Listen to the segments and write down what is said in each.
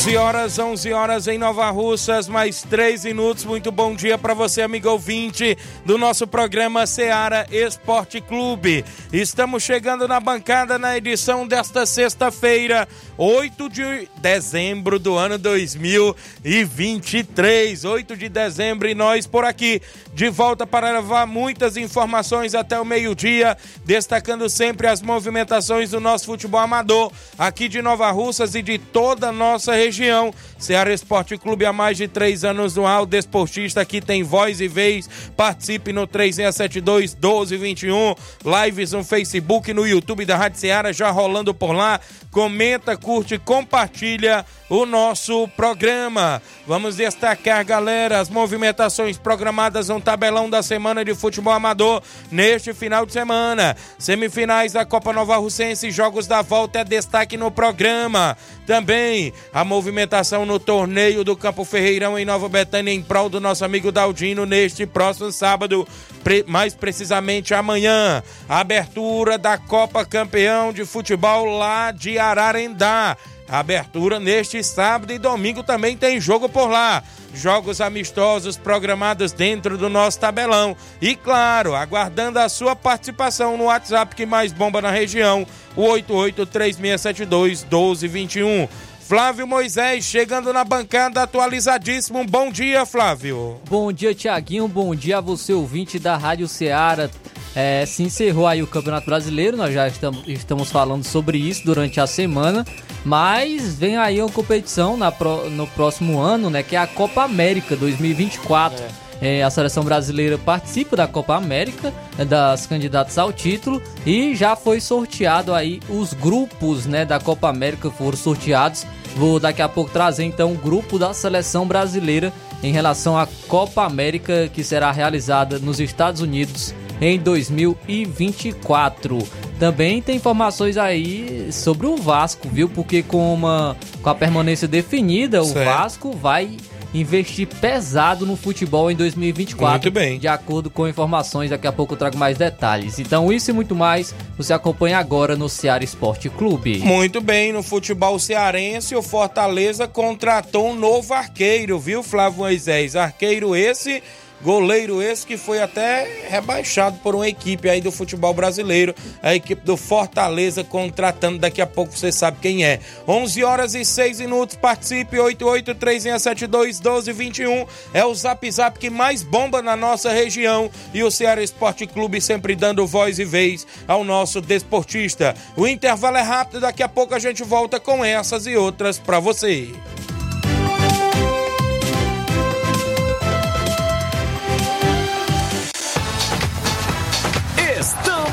11 horas, 11 horas em Nova Russas, mais 3 minutos. Muito bom dia para você, amigo ouvinte do nosso programa Seara Esporte Clube. Estamos chegando na bancada na edição desta sexta-feira, 8 de dezembro do ano 2023. 8 de dezembro e nós por aqui de volta para levar muitas informações até o meio-dia, destacando sempre as movimentações do nosso futebol amador aqui de Nova Russas e de toda a nossa região. Ceará Esporte Clube há mais de três anos no ar. O desportista aqui tem voz e vez. Participe no 3672 1221. Lives no Facebook, no YouTube da Rádio Ceará já rolando por lá. Comenta, curte, compartilha o nosso programa. Vamos destacar, galera, as movimentações programadas no tabelão da semana de futebol amador neste final de semana. Semifinais da Copa Nova Russense, jogos da volta é destaque no programa. Também a movimentação no torneio do Campo Ferreirão em Nova Betânia em prol do nosso amigo Daldino neste próximo sábado, mais precisamente amanhã. A abertura da Copa Campeão de Futebol lá de Ararendá. Abertura neste sábado e domingo também tem jogo por lá. Jogos amistosos programados dentro do nosso tabelão. E claro, aguardando a sua participação no WhatsApp que mais bomba na região, o 883672 1221. Flávio Moisés chegando na bancada atualizadíssimo. Bom dia, Flávio. Bom dia, Tiaguinho. Bom dia a você, ouvinte da Rádio Ceará. É, se encerrou aí o Campeonato Brasileiro, nós já estamos, estamos falando sobre isso durante a semana, mas vem aí uma competição na, no próximo ano, né, que é a Copa América 2024. É. É, a seleção brasileira participa da Copa América, né, das candidatas ao título, e já foi sorteado aí os grupos né, da Copa América foram sorteados. Vou daqui a pouco trazer então o grupo da seleção brasileira em relação à Copa América que será realizada nos Estados Unidos em 2024. Também tem informações aí sobre o Vasco, viu? Porque com, uma, com a permanência definida, certo. o Vasco vai investir pesado no futebol em 2024. Muito bem. De acordo com informações, daqui a pouco eu trago mais detalhes. Então, isso e muito mais, você acompanha agora no Ceará Esporte Clube. Muito bem, no futebol cearense, o Fortaleza contratou um novo arqueiro, viu, Flávio Moisés? Arqueiro esse Goleiro esse que foi até rebaixado por uma equipe aí do futebol brasileiro, a equipe do Fortaleza contratando, daqui a pouco você sabe quem é. 11 horas e 6 minutos, participe 8836721221 é o Zap Zap que mais bomba na nossa região e o Ceará Esporte Clube sempre dando voz e vez ao nosso desportista. O intervalo é rápido, daqui a pouco a gente volta com essas e outras para você.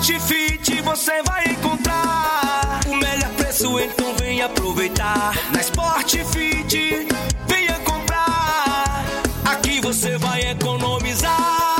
Sport Fit você vai encontrar o melhor preço, então vem aproveitar. Na Sport Fit, venha comprar. Aqui você vai economizar.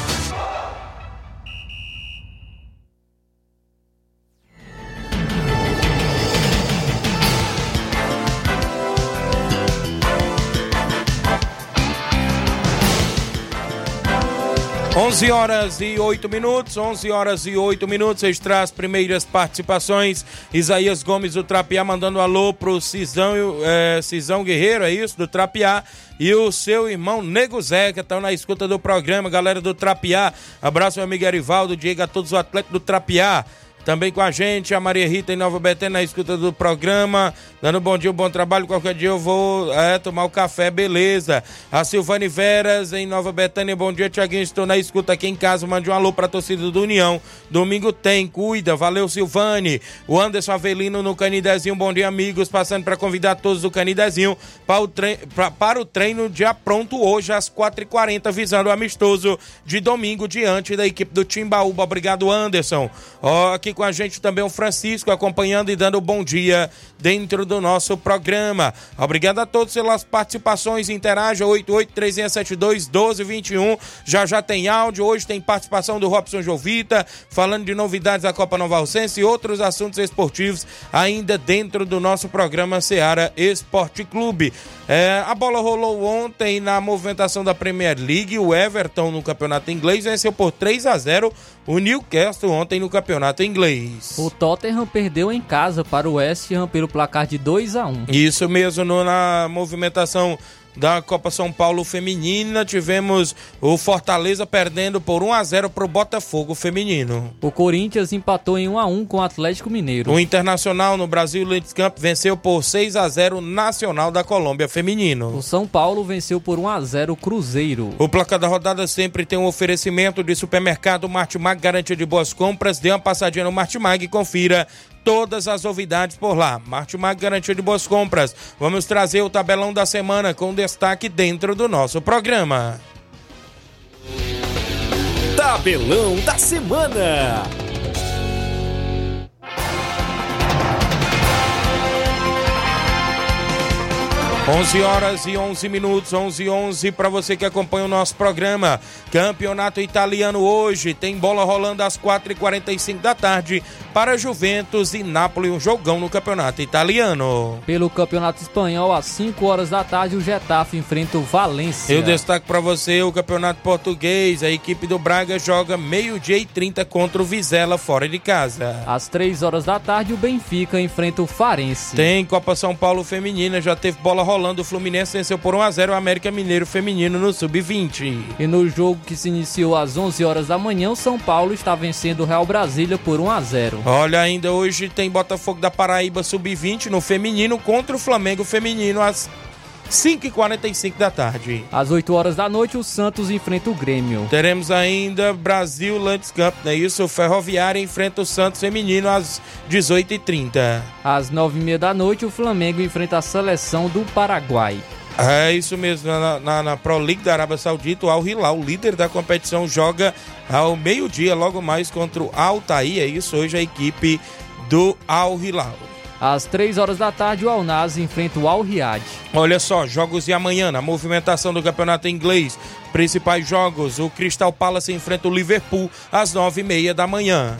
11 horas e 8 minutos, 11 horas e 8 minutos, extra as primeiras participações. Isaías Gomes do Trapiá mandando alô pro Cisão, é, Cisão Guerreiro, é isso? Do Trapiá. E o seu irmão Nego que estão na escuta do programa, galera do Trapiá. Abraço, meu amigo Arivaldo, Diego, a todos os atletas do Trapiá. Também com a gente, a Maria Rita em Nova Betânia, na escuta do programa. Dando um bom dia, um bom trabalho. Qualquer dia eu vou é, tomar o café, beleza. A Silvane Veras em Nova Betânia, bom dia, Tiaguinho. Estou na escuta aqui em casa. Mande um alô para a torcida do União. Domingo tem, cuida. Valeu, Silvane. O Anderson Avelino no Canidezinho, bom dia, amigos. Passando para convidar todos do Canidezinho para o, pra... para o treino já pronto hoje às 4h40, visando o amistoso de domingo diante da equipe do Timbaúba. Obrigado, Anderson. Ó, aqui com a gente também o Francisco acompanhando e dando um bom dia dentro do nosso programa. Obrigado a todos pelas participações. Interaja 8836721221. Já já tem áudio. Hoje tem participação do Robson Jovita falando de novidades da Copa Nova Alcense e outros assuntos esportivos ainda dentro do nosso programa Seara Esporte Clube. É, a bola rolou ontem na movimentação da Premier League. O Everton no campeonato inglês venceu por 3 a 0 o Newcastle ontem no campeonato inglês. O Tottenham perdeu em casa para o West Ham pelo placar de 2 a 1 Isso mesmo, no, na movimentação da Copa São Paulo Feminina, tivemos o Fortaleza perdendo por 1 a 0 para o Botafogo Feminino. O Corinthians empatou em 1 a 1 com o Atlético Mineiro. O Internacional no Brasil Ladies Camp venceu por 6 a 0 Nacional da Colômbia Feminino. O São Paulo venceu por 1 a 0 Cruzeiro. O placar da rodada sempre tem um oferecimento de supermercado Martimag, garantia de boas compras. Dê uma passadinha no Martimag e confira todas as novidades por lá. Martimag garantia de boas compras. Vamos trazer o tabelão da semana com destaque dentro do nosso programa. Tabelão da semana. 11 horas e 11 minutos, 11 e 11 para você que acompanha o nosso programa. Campeonato italiano hoje tem bola rolando às 4h45 da tarde para Juventus e Nápoles, um jogão no campeonato italiano. Pelo campeonato espanhol, às 5 horas da tarde, o Getafe enfrenta o Valência. Eu destaco para você o campeonato português. A equipe do Braga joga meio-dia e 30 contra o Vizela fora de casa. Às 3 horas da tarde, o Benfica enfrenta o Farense. Tem Copa São Paulo Feminina, já teve bola rolando. O Fluminense venceu por 1 a 0 o América Mineiro Feminino no Sub-20. E no jogo que se iniciou às 11 horas da manhã, o São Paulo está vencendo o Real Brasília por 1 a 0. Olha, ainda hoje tem Botafogo da Paraíba Sub-20 no feminino contra o Flamengo Feminino às 5h45 da tarde. Às 8 horas da noite, o Santos enfrenta o Grêmio. Teremos ainda Brasil Lands Camp, não é isso? O Ferroviário enfrenta o Santos Feminino às 18h30. Às 9h30 da noite, o Flamengo enfrenta a seleção do Paraguai. É isso mesmo, na, na, na Pro League da Arábia Saudita, o Al Hilal, o líder da competição, joga ao meio-dia, logo mais contra o Altair. É isso, hoje a equipe do Al Hilal. Às 3 horas da tarde, o Al Nassr enfrenta o Al Riyad. Olha só, jogos de amanhã, na movimentação do campeonato inglês. Principais jogos, o Crystal Palace enfrenta o Liverpool às 9h30 da manhã.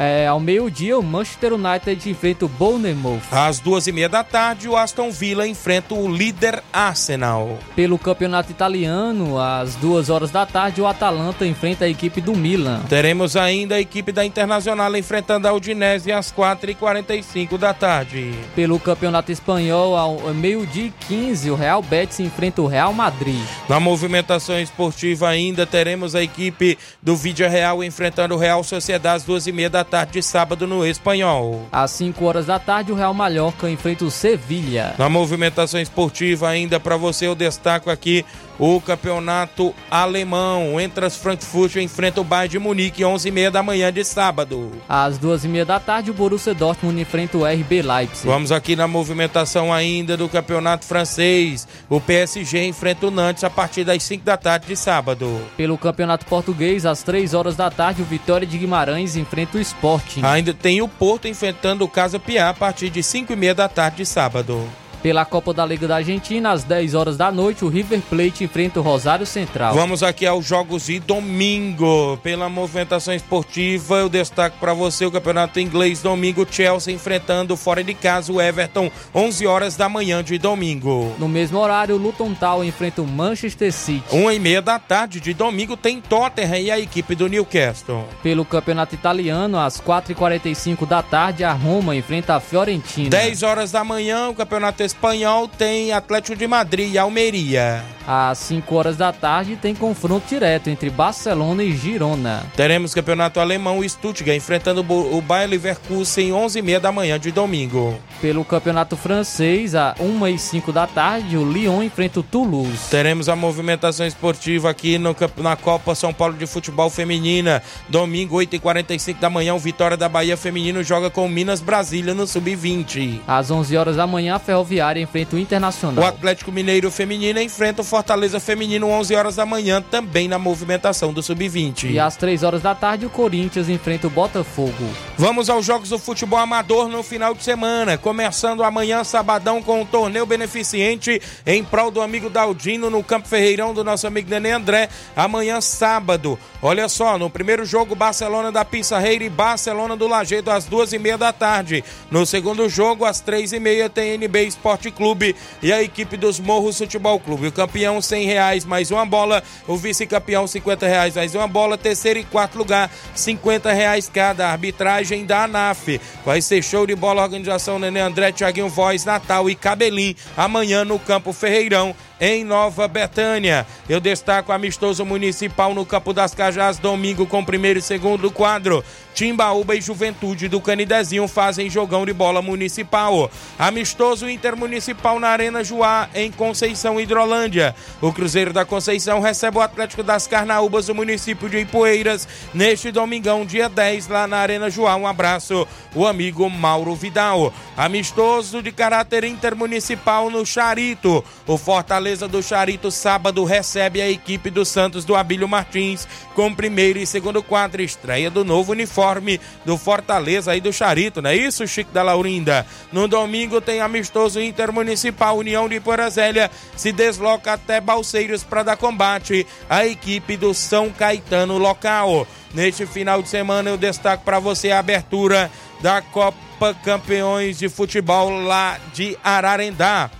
É, ao meio-dia, o Manchester United enfrenta o Bournemouth. Às duas e meia da tarde, o Aston Villa enfrenta o líder Arsenal. Pelo campeonato italiano, às duas horas da tarde, o Atalanta enfrenta a equipe do Milan. Teremos ainda a equipe da Internacional enfrentando a Udinese às quatro e quarenta e cinco da tarde. Pelo campeonato espanhol, ao meio-dia e 15, o Real Betis enfrenta o Real Madrid. Na movimentação esportiva ainda teremos a equipe do Vídea Real enfrentando o Real Sociedade às duas e meia da tarde de sábado no Espanhol. Às 5 horas da tarde, o Real Mallorca enfrenta o Sevilha. Na movimentação esportiva ainda para você eu destaco aqui o campeonato alemão. Entras Frankfurt enfrenta o Bayern de Munique 11h30 da manhã de sábado. Às 2h30 da tarde, o Borussia Dortmund enfrenta o RB Leipzig. Vamos aqui na movimentação ainda do campeonato francês. O PSG enfrenta o Nantes a partir das 5 da tarde de sábado. Pelo campeonato português, às 3 horas da tarde, o Vitória de Guimarães enfrenta o Sporting. Ainda tem o Porto enfrentando o Casa Piá a partir de 5h30 da tarde de sábado. Pela Copa da Liga da Argentina, às 10 horas da noite, o River Plate enfrenta o Rosário Central. Vamos aqui aos jogos de domingo. Pela movimentação esportiva, eu destaco para você o Campeonato Inglês domingo, Chelsea enfrentando fora de casa o Everton, 11 horas da manhã de domingo. No mesmo horário, o Luton Town enfrenta o Manchester City. Uma e meia da tarde de domingo tem Tottenham e a equipe do Newcastle. Pelo Campeonato Italiano, às 4h45 da tarde, a Roma enfrenta a Fiorentina. 10 horas da manhã, o Campeonato Espanhol tem Atlético de Madrid e Almeria. Às 5 horas da tarde tem confronto direto entre Barcelona e Girona. Teremos campeonato alemão Stuttgart enfrentando o Bayer Leverkusen 11h30 da manhã de domingo. Pelo campeonato francês, às 1 e 5 da tarde, o Lyon enfrenta o Toulouse. Teremos a movimentação esportiva aqui no, na Copa São Paulo de Futebol Feminina. Domingo, 8h45 da manhã, o Vitória da Bahia Feminino joga com o Minas Brasília no Sub-20. Às 11 horas da manhã, a Ferroviária enfrenta o Internacional. O Atlético Mineiro Feminino enfrenta o Fortaleza Feminino 11 horas da manhã, também na movimentação do Sub-20. E às 3 horas da tarde, o Corinthians enfrenta o Botafogo. Vamos aos jogos do futebol amador no final de semana. Começando amanhã, sabadão, com o um torneio beneficente em prol do amigo Daldino no Campo Ferreirão do nosso amigo Nenê André. Amanhã, sábado. Olha só, no primeiro jogo, Barcelona da Pissarreira e Barcelona do Lagedo às duas e meia da tarde. No segundo jogo, às três e meia, tem NB Esporte Clube e a equipe dos Morros Futebol Clube. O campeão, cem reais mais uma bola. O vice-campeão, cinquenta reais mais uma bola. Terceiro e quarto lugar, cinquenta reais cada. Arbitragem da ANAF. Vai ser show de bola, organização Nenê André, Tiaguinho Voz, Natal e Cabelim. Amanhã no Campo Ferreirão em Nova Betânia. Eu destaco amistoso municipal no Campo das Cajás, domingo com primeiro e segundo quadro. Timbaúba e Juventude do Canidezinho fazem jogão de bola municipal. Amistoso intermunicipal na Arena Joá, em Conceição Hidrolândia. O Cruzeiro da Conceição recebe o Atlético das Carnaúbas do município de Ipueiras neste domingão, dia 10, lá na Arena Joá. Um abraço, o amigo Mauro Vidal. Amistoso de caráter intermunicipal no Charito. O Fortaleza do Charito, sábado, recebe a equipe do Santos do Abílio Martins com primeiro e segundo quadro. Estreia do novo uniforme do Fortaleza aí do Charito, não é isso, Chico da Laurinda? No domingo tem amistoso intermunicipal União de Porazélia se desloca até Balseiros para dar combate à equipe do São Caetano local. Neste final de semana eu destaco para você a abertura da Copa Campeões de Futebol lá de Ararendá.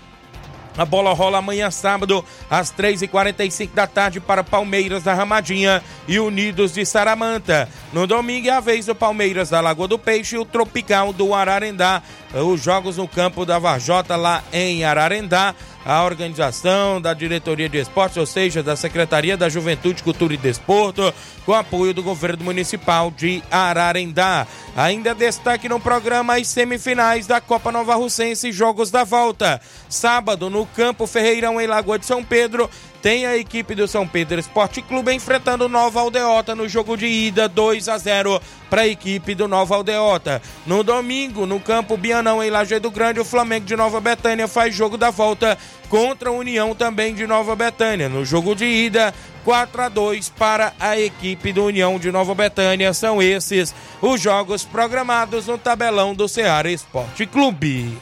A bola rola amanhã sábado, às 3h45 da tarde, para Palmeiras da Ramadinha e Unidos de Saramanta. No domingo é a vez do Palmeiras da Lagoa do Peixe e o Tropical do Ararendá. Os jogos no campo da Varjota, lá em Ararendá. A organização da Diretoria de Esportes, ou seja, da Secretaria da Juventude, Cultura e Desporto, com apoio do governo municipal de Ararendá. Ainda destaque no programa as semifinais da Copa Nova Russense Jogos da Volta. Sábado, no Campo Ferreirão, em Lagoa de São Pedro, tem a equipe do São Pedro Esporte Clube enfrentando o Nova Aldeota no jogo de ida 2 a 0 para a equipe do Nova Aldeota. No domingo, no campo Bianão em Lajeado Grande, o Flamengo de Nova Betânia faz jogo da volta contra a União também de Nova Betânia. No jogo de ida, 4 a 2 para a equipe do União de Nova Betânia. São esses os jogos programados no tabelão do Ceará Esporte Clube.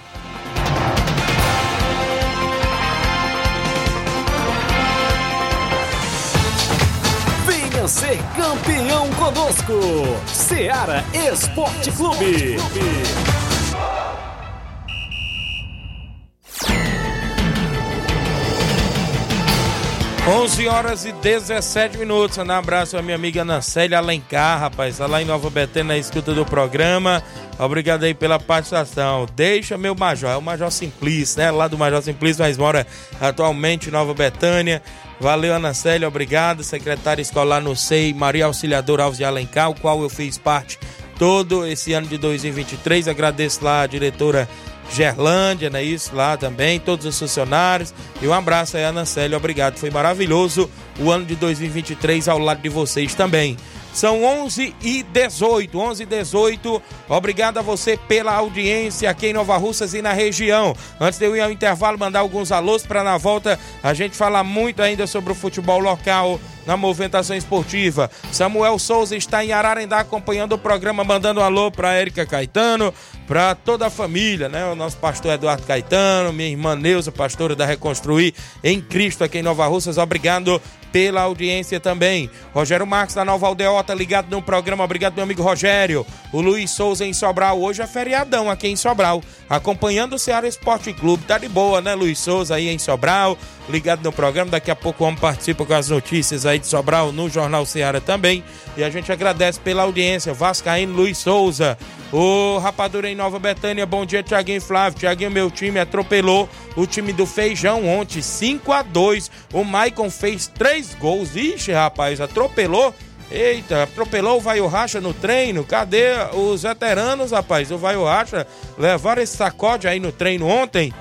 Ser campeão conosco. Seara Esporte Clube. 11 horas e 17 minutos. Um abraço à minha amiga Nancélia Alencar, rapaz. Tá lá em Nova Betânia na escuta do programa. Obrigado aí pela participação. Deixa meu Major, é o Major Simplício, né? Lá do Major Simplício, mas mora atualmente em Nova Betânia. Valeu, Ana Célia, obrigado. Secretária escolar no SEI, Maria Auxiliadora Alves de Alencar, o qual eu fiz parte todo esse ano de 2023. Agradeço lá a diretora Gerlândia, né? Isso lá também, todos os funcionários. E um abraço aí, Ana Célia, obrigado. Foi maravilhoso o ano de 2023 ao lado de vocês também. São 11 e 18, 11 e 18. Obrigado a você pela audiência aqui em Nova Russas e na região. Antes de eu ir ao intervalo, mandar alguns alôs para na volta a gente falar muito ainda sobre o futebol local na movimentação esportiva. Samuel Souza está em Ararendá acompanhando o programa, mandando um alô para Érica Caetano, para toda a família, né? O nosso pastor Eduardo Caetano, minha irmã Neuza, pastora da Reconstruir em Cristo aqui em Nova Russas. Obrigado pela audiência também. Rogério Marques da Nova Aldeota ligado no programa. Obrigado, meu amigo Rogério. O Luiz Souza em Sobral. Hoje é feriadão aqui em Sobral. Acompanhando o Ceará Esporte Clube. Tá de boa, né, Luiz Souza aí em Sobral. Ligado no programa. Daqui a pouco o homem participa com as notícias aí de Sobral no Jornal Ceará também. E a gente agradece pela audiência. Vascaíno Luiz Souza. O Rapadura em Nova Betânia. Bom dia, Tiaguinho Flávio. Tiaguinho, meu time atropelou o time do Feijão ontem. 5 a 2 O Maicon fez três gols. Ixi, rapaz, atropelou. Eita, atropelou o Vaio Racha no treino. Cadê os veteranos, rapaz? O Vaio Racha levaram esse sacode aí no treino ontem.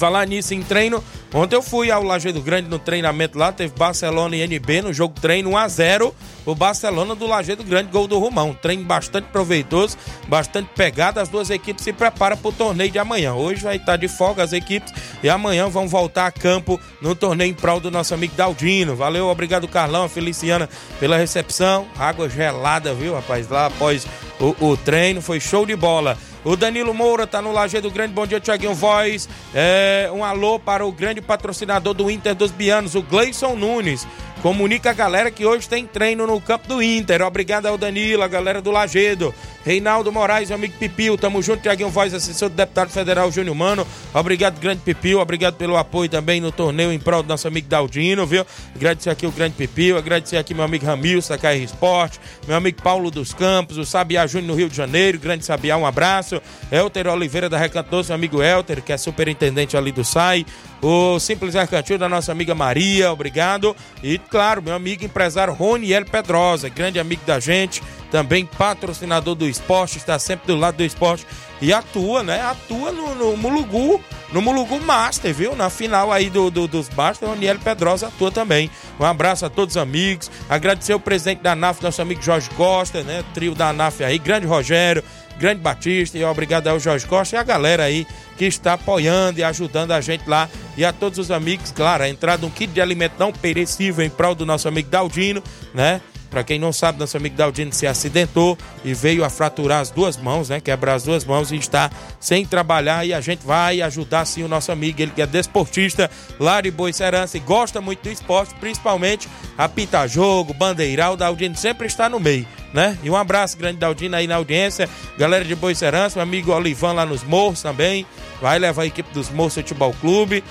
Falar nisso em treino, ontem eu fui ao Lajeado Grande no treinamento lá, teve Barcelona e NB no jogo treino 1 a 0 o Barcelona do Lajeado Grande, gol do Romão. treino bastante proveitoso, bastante pegado. As duas equipes se preparam para o torneio de amanhã. Hoje vai estar de folga as equipes e amanhã vão voltar a campo no torneio em prol do nosso amigo Daldino. Valeu, obrigado Carlão, Feliciana pela recepção. Água gelada, viu, rapaz? Lá após o, o treino, foi show de bola. O Danilo Moura tá no Lajeado Grande. Bom dia, Tiaguinho Voz. É, um alô para o grande patrocinador do Inter dos Bianos, o Gleison Nunes. Comunica a galera que hoje tem treino no campo do Inter. Obrigado ao Danilo, a galera do Lagedo. Reinaldo Moraes, meu amigo Pipio, tamo junto. Tiaguinho Voz, assessor do deputado federal Júnior Mano. Obrigado, grande Pipio. Obrigado pelo apoio também no torneio em prol do nosso amigo Daldino, viu? Agradecer aqui o grande Pipio. Agradecer aqui meu amigo Ramilson, da KR Esporte. Meu amigo Paulo dos Campos, o Sabiá Júnior no Rio de Janeiro. Grande Sabiá, um abraço. Elter Oliveira da Recanto Doce, meu amigo Elter, que é superintendente ali do SAI. O Simples Mercantil da nossa amiga Maria, obrigado. E, claro, meu amigo empresário Roniel Pedrosa, grande amigo da gente, também patrocinador do esporte, está sempre do lado do esporte e atua, né? Atua no, no Mulugu, no Mulugu Master, viu? Na final aí do, do dos Master, o Roniel Pedrosa atua também. Um abraço a todos os amigos, agradecer o presidente da NAF, nosso amigo Jorge Costa, né? Trio da NAF aí, grande Rogério, grande Batista e obrigado ao Jorge Costa e a galera aí que está apoiando e ajudando a gente lá. E a todos os amigos, claro, a entrada de um kit de alimento não perecível em prol do nosso amigo Daldino, né? Para quem não sabe, nosso amigo Daldino se acidentou e veio a fraturar as duas mãos, né? Quebrar as duas mãos e está sem trabalhar. E a gente vai ajudar sim o nosso amigo, ele que é desportista lá de Boicerança e gosta muito do esporte, principalmente a pintar jogo, bandeiral. O Daldino sempre está no meio, né? E um abraço grande Daldino aí na audiência, galera de Boicerança, meu amigo Olivan lá nos Morros também. Vai levar a equipe dos Morros Futebol Clube.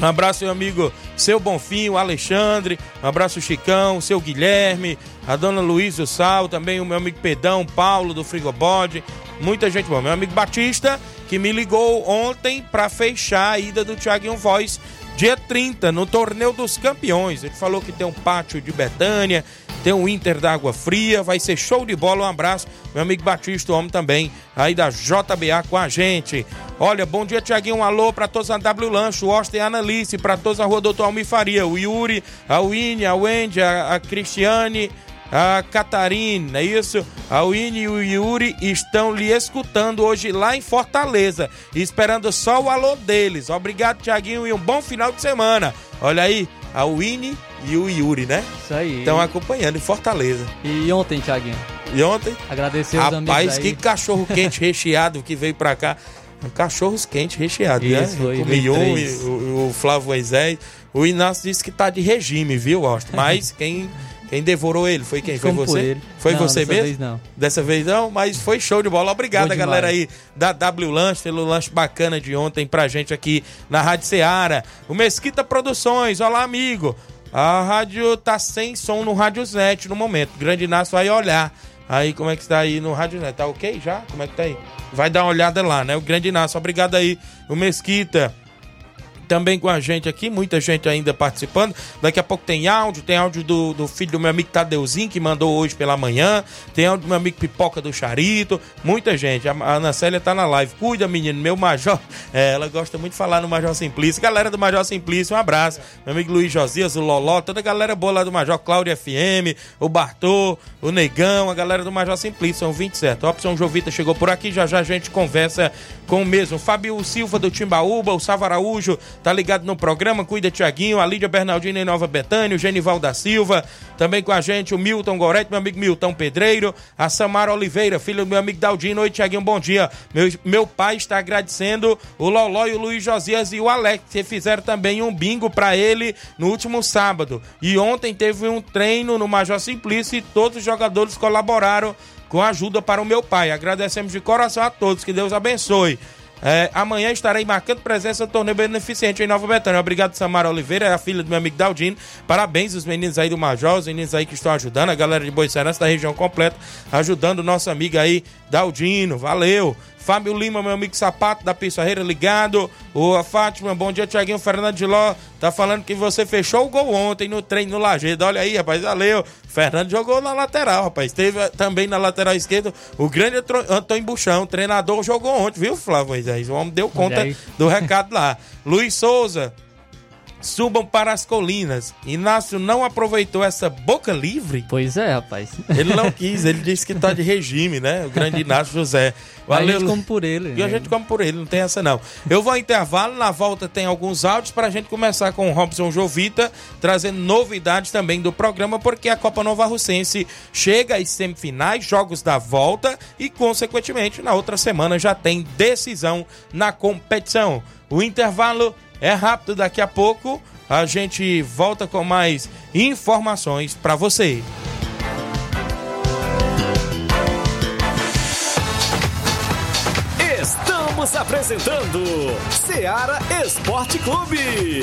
Um abraço, meu amigo seu Bonfim, o Alexandre. Um abraço, Chicão, seu Guilherme, a dona Luísa Sal, também o meu amigo Pedão, Paulo do Frigobode. Muita gente boa. Meu amigo Batista, que me ligou ontem para fechar a ida do Thiaguinho Voz dia 30, no Torneio dos Campeões. Ele falou que tem um pátio de Betânia, tem um Inter da Água Fria, vai ser show de bola. Um abraço, meu amigo Batista, o homem também, aí da JBA com a gente. Olha, bom dia, Tiaguinho. Um alô para todos a W Lancho, Austin e Analice, para todos a rua Doutor Almifaria, o Yuri, a Winnie, a Wendy, a, a Cristiane a Catarina, é isso? A Winnie e o Yuri estão lhe escutando hoje lá em Fortaleza, esperando só o alô deles. Obrigado, Tiaguinho, e um bom final de semana. Olha aí, a Winnie e o Yuri, né? Isso aí. Estão acompanhando em Fortaleza. E ontem, Tiaguinho? E ontem? Agradecer os Rapaz, que cachorro quente recheado que veio pra cá. Cachorros quentes recheados, né? Foi, o Mion, o, o Flávio Moisés. O Inácio disse que tá de regime, viu, Austin? Mas quem Quem devorou ele foi quem? Foi por você? ele. Foi Não, você dessa mesmo? vez não. Dessa vez não, mas foi show de bola. Obrigado, galera aí da W Lanche, pelo lanche bacana de ontem pra gente aqui na Rádio Ceará. O Mesquita Produções, olá, amigo. A rádio tá sem som no Rádiosnet no momento. Grande Inácio vai olhar. Aí, como é que está aí no Rádiosnet? Tá ok já? Como é que tá aí? Vai dar uma olhada lá, né? O Grande Inácio, obrigado aí. O Mesquita também com a gente aqui, muita gente ainda participando. Daqui a pouco tem áudio, tem áudio do, do filho do meu amigo Tadeuzinho, que mandou hoje pela manhã. Tem áudio do meu amigo Pipoca do Charito. Muita gente. A, Ana Célia tá na live. Cuida, menino, meu Major. É, ela gosta muito de falar no Major Simplício. Galera do Major Simplício, um abraço. Meu amigo Luiz Josias, o Loló, toda a galera boa lá do Major, Cláudio FM, o Bartô, o Negão, a galera do Major Simplício, são 27. A opção Jovita chegou por aqui, já já a gente conversa com o mesmo. Fábio Silva do Timbaúba, o Sava Araújo, tá ligado no programa, cuida Tiaguinho, a Lídia Bernardino em Nova Betânia, o Genival da Silva, também com a gente o Milton Gorete, meu amigo Milton Pedreiro, a Samara Oliveira, filho do meu amigo Daldino, oi Tiaguinho, bom dia. Meu, meu pai está agradecendo o Loló e o Luiz Josias e o Alex, que fizeram também um bingo para ele no último sábado. E ontem teve um treino no Major Simplício e todos os jogadores colaboraram com ajuda para o meu pai. Agradecemos de coração a todos, que Deus abençoe. É, amanhã estarei marcando presença no torneio beneficente em Nova Betânia. Obrigado, Samara Oliveira, é a filha do meu amigo Daldino. Parabéns os meninos aí do Major, os meninos aí que estão ajudando, a galera de Boicerança da região completa, ajudando o nosso amigo aí, Daldino. Valeu! Fábio Lima, meu amigo Sapato da Pissarreira, ligado. O Fátima, bom dia, Tiaguinho Fernando de Ló. Tá falando que você fechou o gol ontem no treino no Lajeado. Olha aí, rapaz, valeu. Fernando jogou na lateral, rapaz. Teve eh, também na lateral esquerda o grande Antônio Buchão. Treinador jogou ontem, viu, Flávio Moisés? O homem deu conta do recado lá. Luiz Souza, subam para as colinas. Inácio não aproveitou essa boca livre. Pois é, rapaz. Ele não quis, ele disse que tá de regime, né? O grande Inácio José. A Valeu. gente come por ele. E a né? gente come por ele, não tem essa não. Eu vou ao intervalo, na volta tem alguns áudios pra gente começar com o Robson Jovita, trazendo novidades também do programa, porque a Copa Nova Russense chega às semifinais, jogos da volta e, consequentemente, na outra semana já tem decisão na competição. O intervalo é rápido, daqui a pouco a gente volta com mais informações pra você. Estamos apresentando Seara Esporte Clube.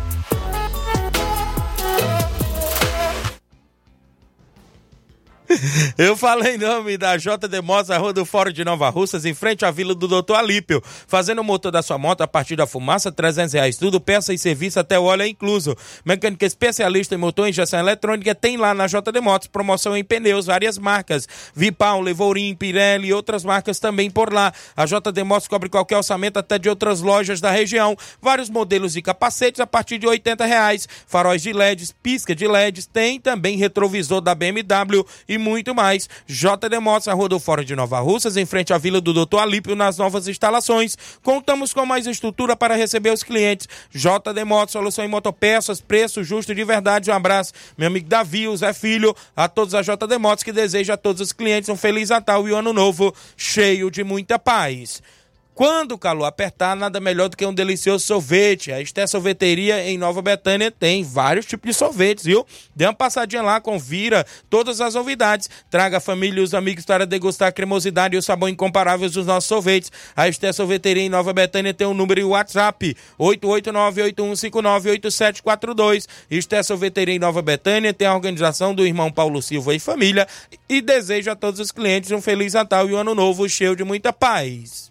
Eu falei em nome da JD Motos, a Rua do Fórum de Nova Russas, em frente à Vila do Doutor Alípio. Fazendo o motor da sua moto a partir da fumaça, 300 reais. Tudo, peça e serviço, até o óleo é incluso. Mecânica especialista em motor e injeção eletrônica tem lá na JD Motos. Promoção em pneus, várias marcas. Vipal, Levorim, Pirelli e outras marcas também por lá. A JD Motos cobre qualquer orçamento até de outras lojas da região. Vários modelos de capacetes a partir de 80 reais. Faróis de LEDs, pisca de LEDs, tem também retrovisor da BMW e muito mais. JD Motos, a Rua do Fórum de Nova Russas, em frente à Vila do Doutor Alípio, nas novas instalações. Contamos com mais estrutura para receber os clientes. JD Motos, solução em motopeças, preço justo de verdade. Um abraço, meu amigo Davi, o Zé Filho, a todos a JD Motos, que deseja a todos os clientes um Feliz Natal e um Ano Novo cheio de muita paz. Quando o calor apertar, nada melhor do que um delicioso sorvete. A Esté Sorveteria em Nova Betânia tem vários tipos de sorvetes, viu? Dê uma passadinha lá, confira todas as novidades. Traga a família e os amigos para degustar a cremosidade e o sabor incomparáveis dos nossos sorvetes. A Esté Sorveteria em Nova Betânia tem um número e WhatsApp: 889-8159-8742. Esté Sorveteria em Nova Betânia tem a organização do irmão Paulo Silva e família e deseja a todos os clientes um Feliz Natal e um Ano Novo cheio de muita paz.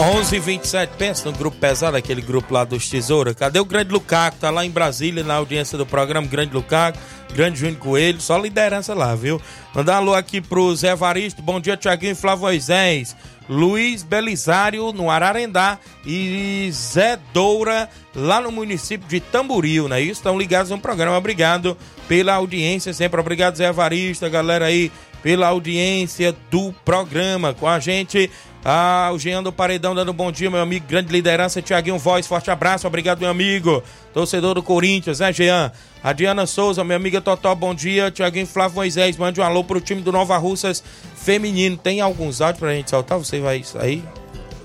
11 27 pensa no grupo pesado, aquele grupo lá dos Tesouros. Cadê o grande Lucaco? Tá lá em Brasília, na audiência do programa. Grande Lucaco, grande Júnior Coelho, só liderança lá, viu? Mandar um alô aqui pro Zé Varisto. Bom dia, Tiaguinho e Flávio Moisés. Luiz Belisário, no Ararendá. E Zé Doura, lá no município de Tamboril, não é isso? Estão ligados no programa. Obrigado pela audiência sempre. Obrigado, Zé Varisto, a galera aí pela audiência do programa com a gente. Ah, o Jean do Paredão dando bom dia, meu amigo, grande liderança, Tiaguinho Voz, forte abraço, obrigado, meu amigo, torcedor do Corinthians, né, Jean? A Diana Souza, minha amiga Totó, bom dia, Tiaguinho Flávio Moisés, mande um alô pro time do Nova Russas feminino, tem alguns áudios pra gente soltar, você vai aí,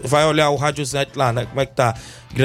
vai olhar o Rádio Zé lá, né, como é que tá?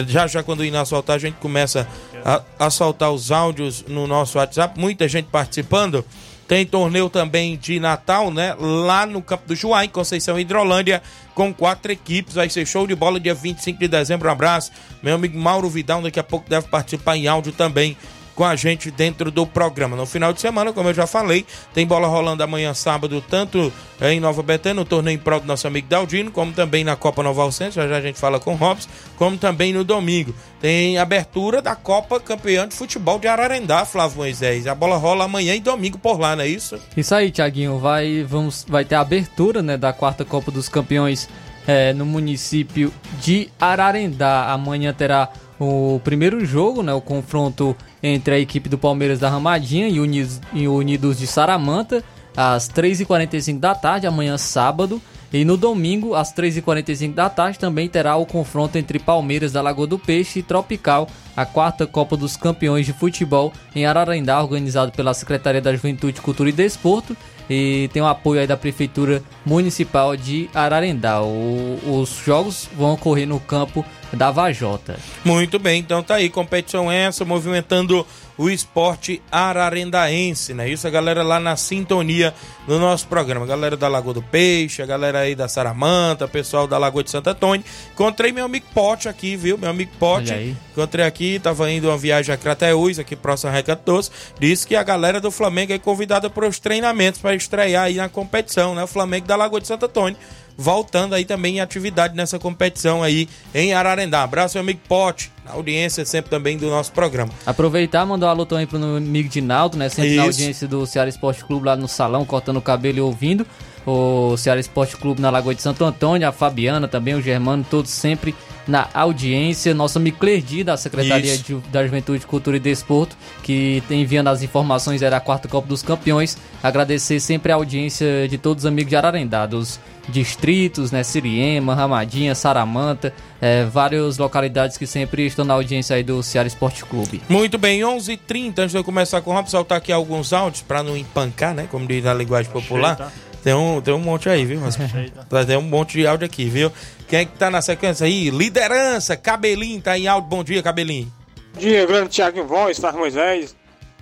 Já já quando ir na soltar, a gente começa a, a soltar os áudios no nosso WhatsApp, muita gente participando, tem torneio também de Natal, né? Lá no Campo do Juá, em Conceição Hidrolândia, com quatro equipes. Vai ser show de bola dia 25 de dezembro. Um abraço. Meu amigo Mauro Vidal, daqui a pouco deve participar em áudio também com a gente dentro do programa. No final de semana, como eu já falei, tem bola rolando amanhã sábado, tanto em Nova Betânia, no torneio em prol do nosso amigo Daldino, como também na Copa Nova já, já a gente fala com o Robson, como também no domingo. Tem abertura da Copa Campeã de Futebol de Ararendá, Flávio Moisés. A bola rola amanhã e domingo por lá, não é isso? Isso aí, Tiaguinho. Vai, vamos, vai ter a abertura né, da quarta Copa dos Campeões é, no município de Ararendá. Amanhã terá o primeiro jogo, né, o confronto entre a equipe do Palmeiras da Ramadinha e Unidos, e Unidos de Saramanta, às 3h45 da tarde, amanhã sábado. E no domingo, às 3h45 da tarde, também terá o confronto entre Palmeiras da Lagoa do Peixe e Tropical, a quarta Copa dos Campeões de Futebol em Ararendá, organizado pela Secretaria da Juventude, Cultura e Desporto. E tem o apoio aí da Prefeitura Municipal de Ararendá. O, os jogos vão ocorrer no campo da Vajota. Muito bem, então tá aí, competição essa, movimentando o esporte ararendaense, né? Isso a galera lá na sintonia do nosso programa. A galera da Lagoa do Peixe, a galera aí da Saramanta, pessoal da Lagoa de Santo Antônio. Encontrei meu amigo Pote aqui, viu? Meu amigo Pote. Encontrei aqui, tava indo uma viagem a Crateús, aqui próximo a Recanto Doce. Disse que a galera do Flamengo é convidada para os treinamentos para estrear aí na competição, né? O Flamengo da Lagoa de Santo Antônio voltando aí também em atividade nessa competição aí em Ararendá. Abraço, meu amigo Pote, na audiência sempre também do nosso programa. Aproveitar, mandar um alô também pro meu amigo Dinaldo, né? Sempre Isso. na audiência do Ceará Esporte Clube lá no salão, cortando o cabelo e ouvindo. O Ceará Esporte Clube na Lagoa de Santo Antônio, a Fabiana também, o Germano, todos sempre na audiência. Nosso amigo Clerdi, da Secretaria de, da Juventude, Cultura e Desporto, que tem enviando as informações, era a quarta Copa dos Campeões. Agradecer sempre a audiência de todos os amigos de Ararendá, dos distritos, né? Siriema, Ramadinha, Saramanta, é, várias localidades que sempre estão na audiência aí do Ceará Esporte Clube. Muito bem, 11:30 h 30 antes de eu começar com o Robson, soltar aqui alguns áudios para não empancar, né? Como diz na linguagem popular. Tá? Tem um, tem um monte aí, viu? Mas, tem um monte de áudio aqui, viu? Quem é que tá na sequência aí? Liderança, Cabelinho tá em áudio. Bom dia, Cabelinho. Bom dia, grande Thiago Voz, Faz Moisés.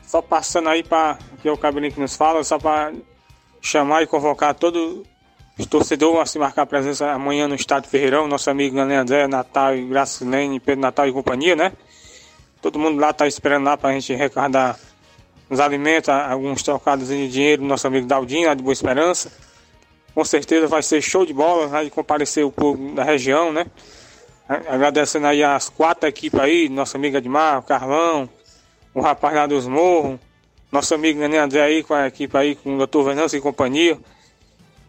Só passando aí para que é o Cabelinho que nos fala, só para chamar e convocar todo os torcedores a se marcar presença amanhã no Estádio Ferreirão, nosso amigo Gané André, Natal e Gracilene, Pedro Natal e companhia, né? Todo mundo lá tá esperando lá pra gente arrecadar os alimentos, alguns trocados de dinheiro do nosso amigo Daldinho, lá de Boa Esperança. Com certeza vai ser show de bola, vai comparecer o povo da região, né? Agradecendo aí as quatro equipes aí, nosso amigo Edmar, o Carlão, o rapaz lá dos Morros, nosso amigo Gané André aí com a equipe aí, com o Dr. Venâncio e companhia.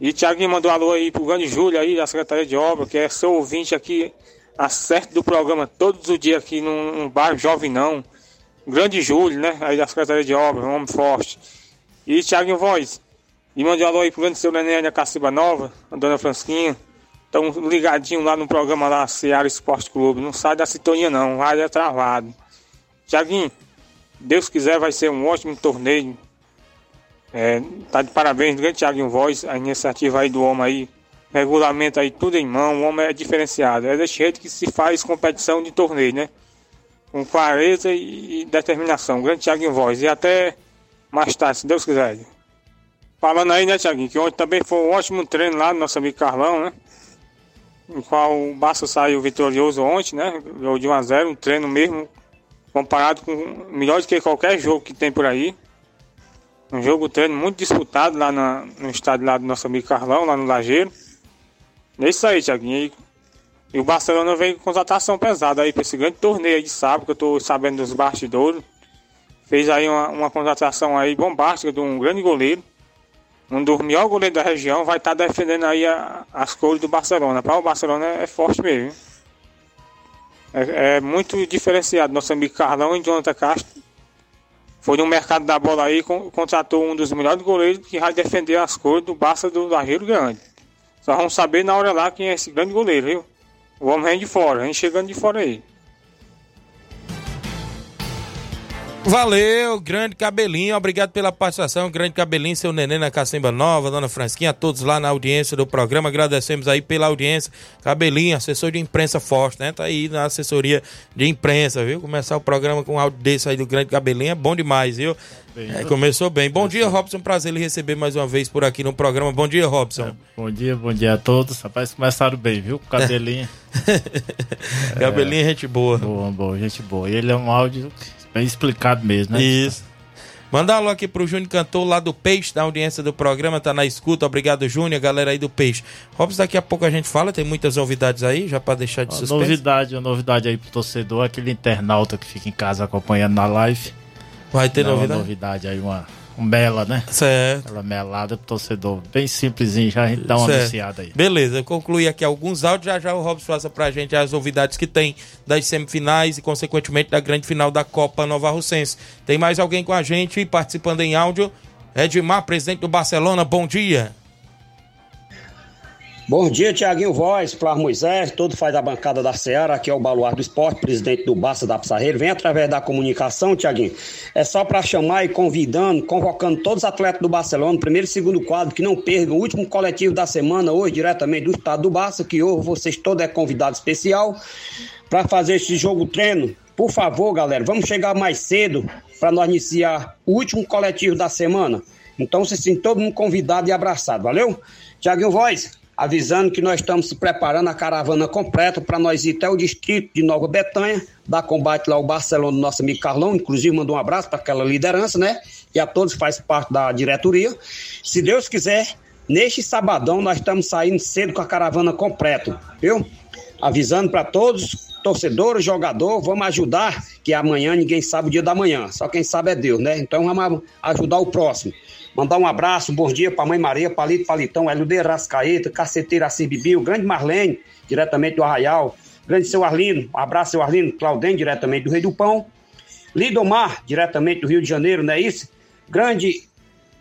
E Thiago mandou alô aí pro grande Júlio aí, da Secretaria de Obra, que é seu ouvinte aqui, acerto do programa todos os dias aqui no bairro Jovem Não. Grande Júlio, né? Aí da Secretaria de Obra, um homem forte. E Thiago Voz. E mandou um alô aí pro grande seu Neném da Caciba Nova, a dona Fransquinha. Estão ligadinho lá no programa lá, Seara Esporte Clube. Não sai da sintonia não, rádio é travado. Tiaguinho, Deus quiser vai ser um ótimo torneio é, tá de parabéns, grande Thiago Voz, a iniciativa aí do homem aí, regulamento aí tudo em mão, o homem é diferenciado. É desse jeito que se faz competição de torneio, né? Com clareza e determinação. Grande Thiago Voz. E até mais tarde, se Deus quiser. Falando aí, né, Thiaguinho, que ontem também foi um ótimo treino lá do nosso amigo Carlão, né? Em qual o Barça saiu vitorioso ontem, né? Ganhou de 1 a 0 um treino mesmo, comparado com melhor do que qualquer jogo que tem por aí. Um jogo treino muito disputado lá na, no estádio lá do nosso amigo Carlão, lá no Lajeiro. É isso aí, Tiaguinho. E o Barcelona vem com contratação pesada aí para esse grande torneio aí de sábado, que eu tô sabendo dos bastidores. Fez aí uma, uma contratação aí bombástica de um grande goleiro. Um dos melhores goleiros da região. Vai estar defendendo aí a- as cores do Barcelona. Para o Barcelona é, é forte mesmo. É, é muito diferenciado. Nosso amigo Carlão e Jonathan Castro. Foi no mercado da bola aí, con- contratou um dos melhores goleiros que vai defender as cores do Barça do Barreiro Grande. Só vamos saber na hora lá quem é esse grande goleiro, viu? Vem de fora, vem chegando de fora aí. Valeu, grande cabelinho, obrigado pela participação, grande cabelinho, seu neném na Cacimba Nova, dona Fransquinha, a todos lá na audiência do programa, agradecemos aí pela audiência. Cabelinho, assessor de imprensa forte, né? Tá aí na assessoria de imprensa, viu? Começar o programa com um áudio desse aí do grande cabelinho é bom demais, viu? É, começou bem. Bom dia, Robson, prazer lhe receber mais uma vez por aqui no programa. Bom dia, Robson. Bom dia, bom dia a todos. Rapaz, começaram bem, viu? Cabelinho. Cabelinho é gente boa. Boa, boa, gente boa. E ele é um áudio bem explicado mesmo, né? Isso. Manda um alô aqui pro Júnior Cantor lá do Peixe, da audiência do programa, tá na escuta. Obrigado, Júnior, galera aí do Peixe. Robson, daqui a pouco a gente fala, tem muitas novidades aí, já pra deixar de Uma suspense. novidade, uma novidade aí pro torcedor, aquele internauta que fica em casa acompanhando na live. Vai ter Dá uma novidade? novidade aí, uma, um mela, né? Certo. Aquela melada pro torcedor, bem simplesinho, já a gente dá uma Certo. anunciada aí. Beleza, eu concluí aqui alguns áudios, já já o Robson passa pra gente as novidades que tem das semifinais e, consequentemente, da grande final da Copa Nova Russense. Tem mais alguém com a gente participando em áudio? Edmar, presidente do Barcelona, bom dia. Bom dia, Tiaguinho Voz, Flávio Moisés, todo faz a bancada da Seara, aqui é o Baluar do Esporte, presidente do Barça da Pissarreira. Vem através da comunicação, Tiaguinho. É só para chamar e convidando, convocando todos os atletas do Barcelona, primeiro e segundo quadro, que não percam o último coletivo da semana, hoje, diretamente do estado do Barça, que hoje vocês todos é convidado especial para fazer esse jogo treino. Por favor, galera, vamos chegar mais cedo para nós iniciar o último coletivo da semana. Então, vocês têm todo mundo convidado e abraçado, valeu? Tiaguinho Voz, avisando que nós estamos se preparando a caravana completa para nós ir até o distrito de Nova Betânia, dar combate lá ao Barcelona nosso amigo Carlão, inclusive mandou um abraço para aquela liderança, né? E a todos faz parte da diretoria. Se Deus quiser, neste sabadão nós estamos saindo cedo com a caravana completa, viu? Avisando para todos, torcedores, jogador, vamos ajudar, que amanhã ninguém sabe o dia da manhã, só quem sabe é Deus, né? Então vamos ajudar o próximo. Mandar um abraço, um bom dia para Mãe Maria, Palito Palitão, Eludê Rascaeta, Caceteira Assis Bibi, o grande Marlene, diretamente do Arraial, grande seu Arlindo, um abraço seu Arlindo, Claudem, diretamente do Rei do Pão, Lidomar, diretamente do Rio de Janeiro, não é isso? Grande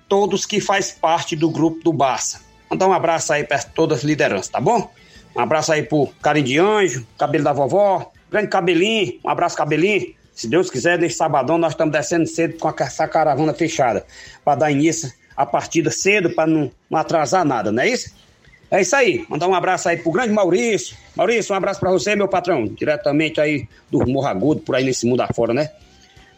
todos que faz parte do grupo do Barça. Mandar um abraço aí para todas as lideranças, tá bom? Um abraço aí pro Carinho de Anjo, cabelo da vovó, grande cabelinho, um abraço cabelinho. Se Deus quiser, nesse sabadão nós estamos descendo cedo com essa caravana fechada, para dar início à partida cedo, para não, não atrasar nada, não é isso? É isso aí. Mandar um abraço aí pro grande Maurício. Maurício, um abraço para você, meu patrão, diretamente aí do Morro Agudo, por aí nesse mundo afora, né?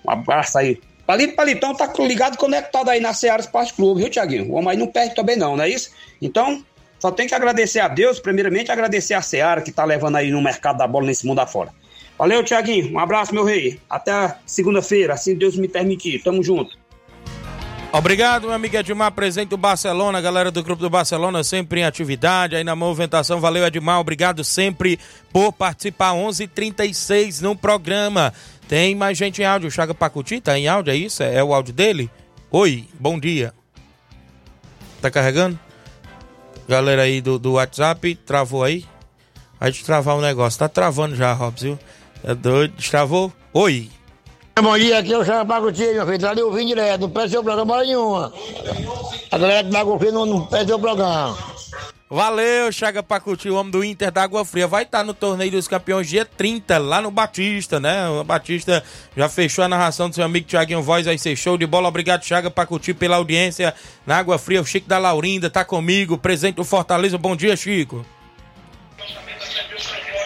Um abraço aí. Palito Palitão tá ligado, conectado aí na Seara Esporte Clube, viu, Tiaguinho? O homem aí não perde também não, não é isso? Então, só tem que agradecer a Deus, primeiramente agradecer a Seara que tá levando aí no mercado da bola nesse mundo afora. Valeu, Tiaguinho. Um abraço, meu rei. Até segunda-feira, assim Deus me permitir. Tamo junto. Obrigado, meu amigo Edmar, presente do Barcelona, galera do grupo do Barcelona, sempre em atividade, aí na movimentação. Valeu, Edmar, obrigado sempre por participar. 11:36 h 36 no programa. Tem mais gente em áudio. O Chaga Pacuti tá em áudio, é isso? É, o áudio dele? Oi, bom dia. Tá carregando? Galera aí do, do WhatsApp, travou aí? Vai destravar o negócio. Tá travando já, Robson, viu? É doido? Destravou? Oi. Bom dia, aqui é o Chama Pacuti, meu filho. Tá ali ouvindo direto, não perde seu programa hora nenhuma. A galera do Água Fria não, não perde seu programa. Valeu, Chaga Pacuti, o homem do Inter da Água Fria. Vai estar no Torneio dos Campeões dia 30, lá no Batista, né? O Batista já fechou a narração do seu amigo Tiaguinho Voz, vai ser show de bola. Obrigado, Chaga Pacuti, pela audiência na Água Fria. O Chico da Laurinda tá comigo, presente do Fortaleza. Bom dia, Chico.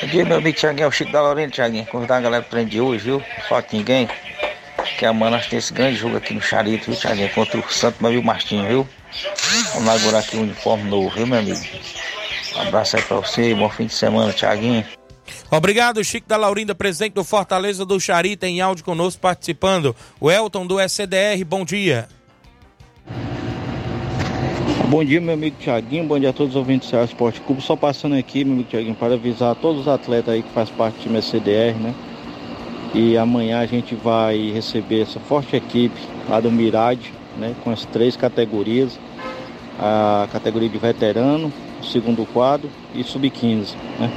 Bom dia, meu amigo Thiaguinho, é o Chico da Lorena, Thiaguinho. Convidar a galera pro treino de hoje, viu? Falta ninguém. Que amanhã nós temos esse grande jogo aqui no Charito, viu, Thiaguinho? Contra o Santo Mavio Martins, viu? Vamos inaugurar aqui um uniforme novo, viu, meu amigo? Um abraço aí pra você, bom fim de semana, Thiaguinho. Obrigado, Chico da Laurinda, presidente do Fortaleza do Charita, em áudio conosco participando. O Elton do SCDR, bom dia. Bom dia, meu amigo Tiaguinho. Bom dia a todos os ouvintes do Ceará Esporte Clube. Só passando aqui, meu amigo Tiaguinho, para avisar todos os atletas aí que faz parte do time CDR, né? E amanhã a gente vai receber essa forte equipe lá do Mirade, né? Com as três categorias. A categoria de veterano, segundo quadro e sub-15, né?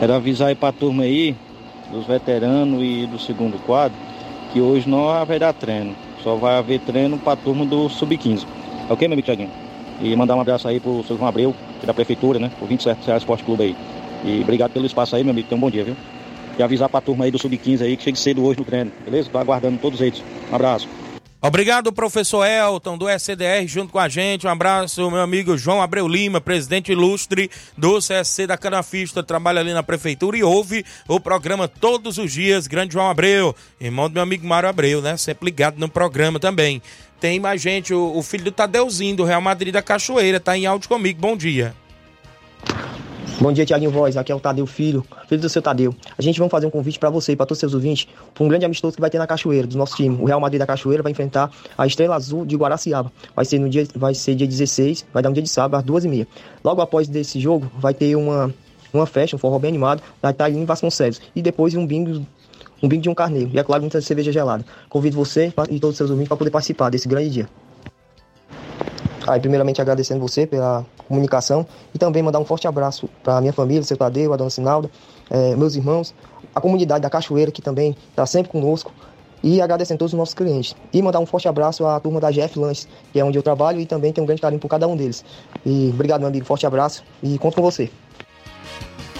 Quero avisar aí para a turma aí, dos veteranos e do segundo quadro, que hoje não haverá treino. Só vai haver treino para a turma do sub-15. Ok, meu amigo Tiaguinho? E mandar um abraço aí pro seu João Abreu, que é da prefeitura, né? O 27 Ceará Esporte Clube aí. E obrigado pelo espaço aí, meu amigo. Tenha um bom dia, viu? E avisar pra turma aí do Sub-15 aí que chegue cedo hoje no treino, beleza? Tô aguardando todos eles. Um abraço. Obrigado, professor Elton, do SDR, junto com a gente. Um abraço, meu amigo João Abreu Lima, presidente ilustre do CSC da Canafista, trabalha ali na prefeitura e ouve o programa todos os dias. Grande João Abreu, irmão do meu amigo Mário Abreu, né? Sempre ligado no programa também. Tem mais gente, o, o filho do Tadeuzinho, do Real Madrid da Cachoeira, tá em áudio comigo. Bom dia. Bom dia, Tiaguinho Voz. Aqui é o Tadeu Filho, filho do seu Tadeu. A gente vai fazer um convite para você e para todos os seus ouvintes para um grande amistoso que vai ter na Cachoeira, do nosso time. O Real Madrid da Cachoeira vai enfrentar a Estrela Azul de Guaraciaba. Vai ser no dia, vai ser dia 16, vai dar um dia de sábado, às duas e meia. Logo após desse jogo, vai ter uma, uma festa, um forró bem animado, da Italim Vasconcelos. E depois um bingo um bingo de um carneiro. E é claro, muita cerveja gelada. Convido você e todos os seus ouvintes para poder participar desse grande dia. Aí, primeiramente, agradecendo você pela comunicação e também mandar um forte abraço para minha família, seu Tadeu, a dona Sinalda, eh, meus irmãos, a comunidade da Cachoeira, que também está sempre conosco, e agradecendo todos os nossos clientes. E mandar um forte abraço à turma da GF Lanches, que é onde eu trabalho e também tenho um grande carinho por cada um deles. E obrigado, meu amigo, forte abraço e conto com você.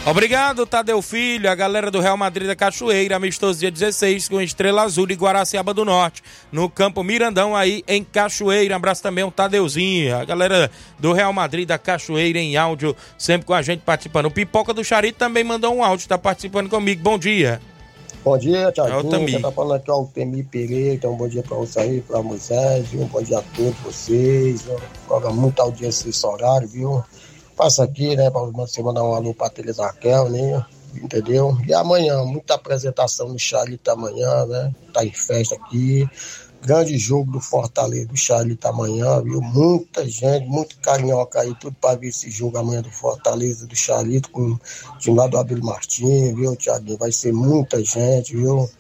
Obrigado, Tadeu Filho, a galera do Real Madrid da Cachoeira, amistoso dia 16 com Estrela Azul de Guaraciaba do Norte, no campo Mirandão aí em Cachoeira. Um abraço também ao Tadeuzinho, a galera do Real Madrid da Cachoeira em áudio, sempre com a gente participando. O Pipoca do Charito também mandou um áudio, tá participando comigo. Bom dia. Bom dia, Tiaguinho. Quem tá falando aqui é o Temi Pereira. Então, bom dia pra você aí, pra Moisés, viu? Bom dia a todos vocês. Joga muita audiência nesse horário, viu? Passa aqui, né, pra você mandar um alô pra Teresa Raquel, né? Entendeu? E amanhã, muita apresentação no Charlito amanhã, né? Tá em festa aqui. Grande jogo do Fortaleza do Charlito amanhã, viu? Muita gente, muito carinhoca aí, tudo pra ver esse jogo amanhã do Fortaleza do Charlito com o time lá do Abel Martins, viu, Tiaguinho? Vai ser muita gente, viu?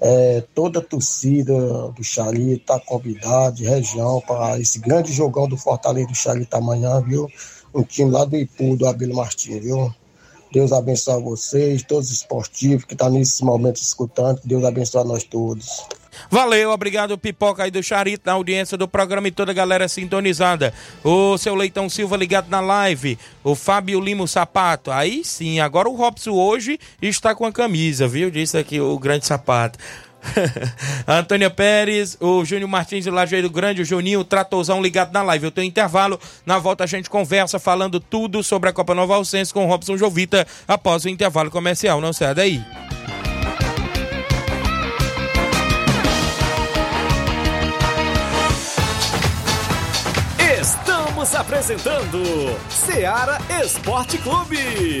É, toda a torcida do Charlito tá convidada de região para esse grande jogão do Fortaleza do Charlito amanhã, viu? Um time lá do Ipu, do Abel Martins, viu? Deus abençoe vocês, todos os esportivos que estão nesse momento escutando. Deus abençoe nós todos. Valeu, obrigado Pipoca aí do Charito, na audiência do programa e toda a galera sintonizada. O seu Leitão Silva ligado na live, o Fábio Limo Sapato. Aí sim, agora o Robson hoje está com a camisa, viu? Disse aqui o grande sapato. Antônia Pérez, o Júnior Martins de Lajeiro Grande, o Juninho, o Tratozão ligado na live. Eu tenho intervalo, na volta a gente conversa falando tudo sobre a Copa Nova Alcense com o Robson Jovita após o intervalo comercial. Não sai daí. Estamos apresentando Seara Esporte Clube.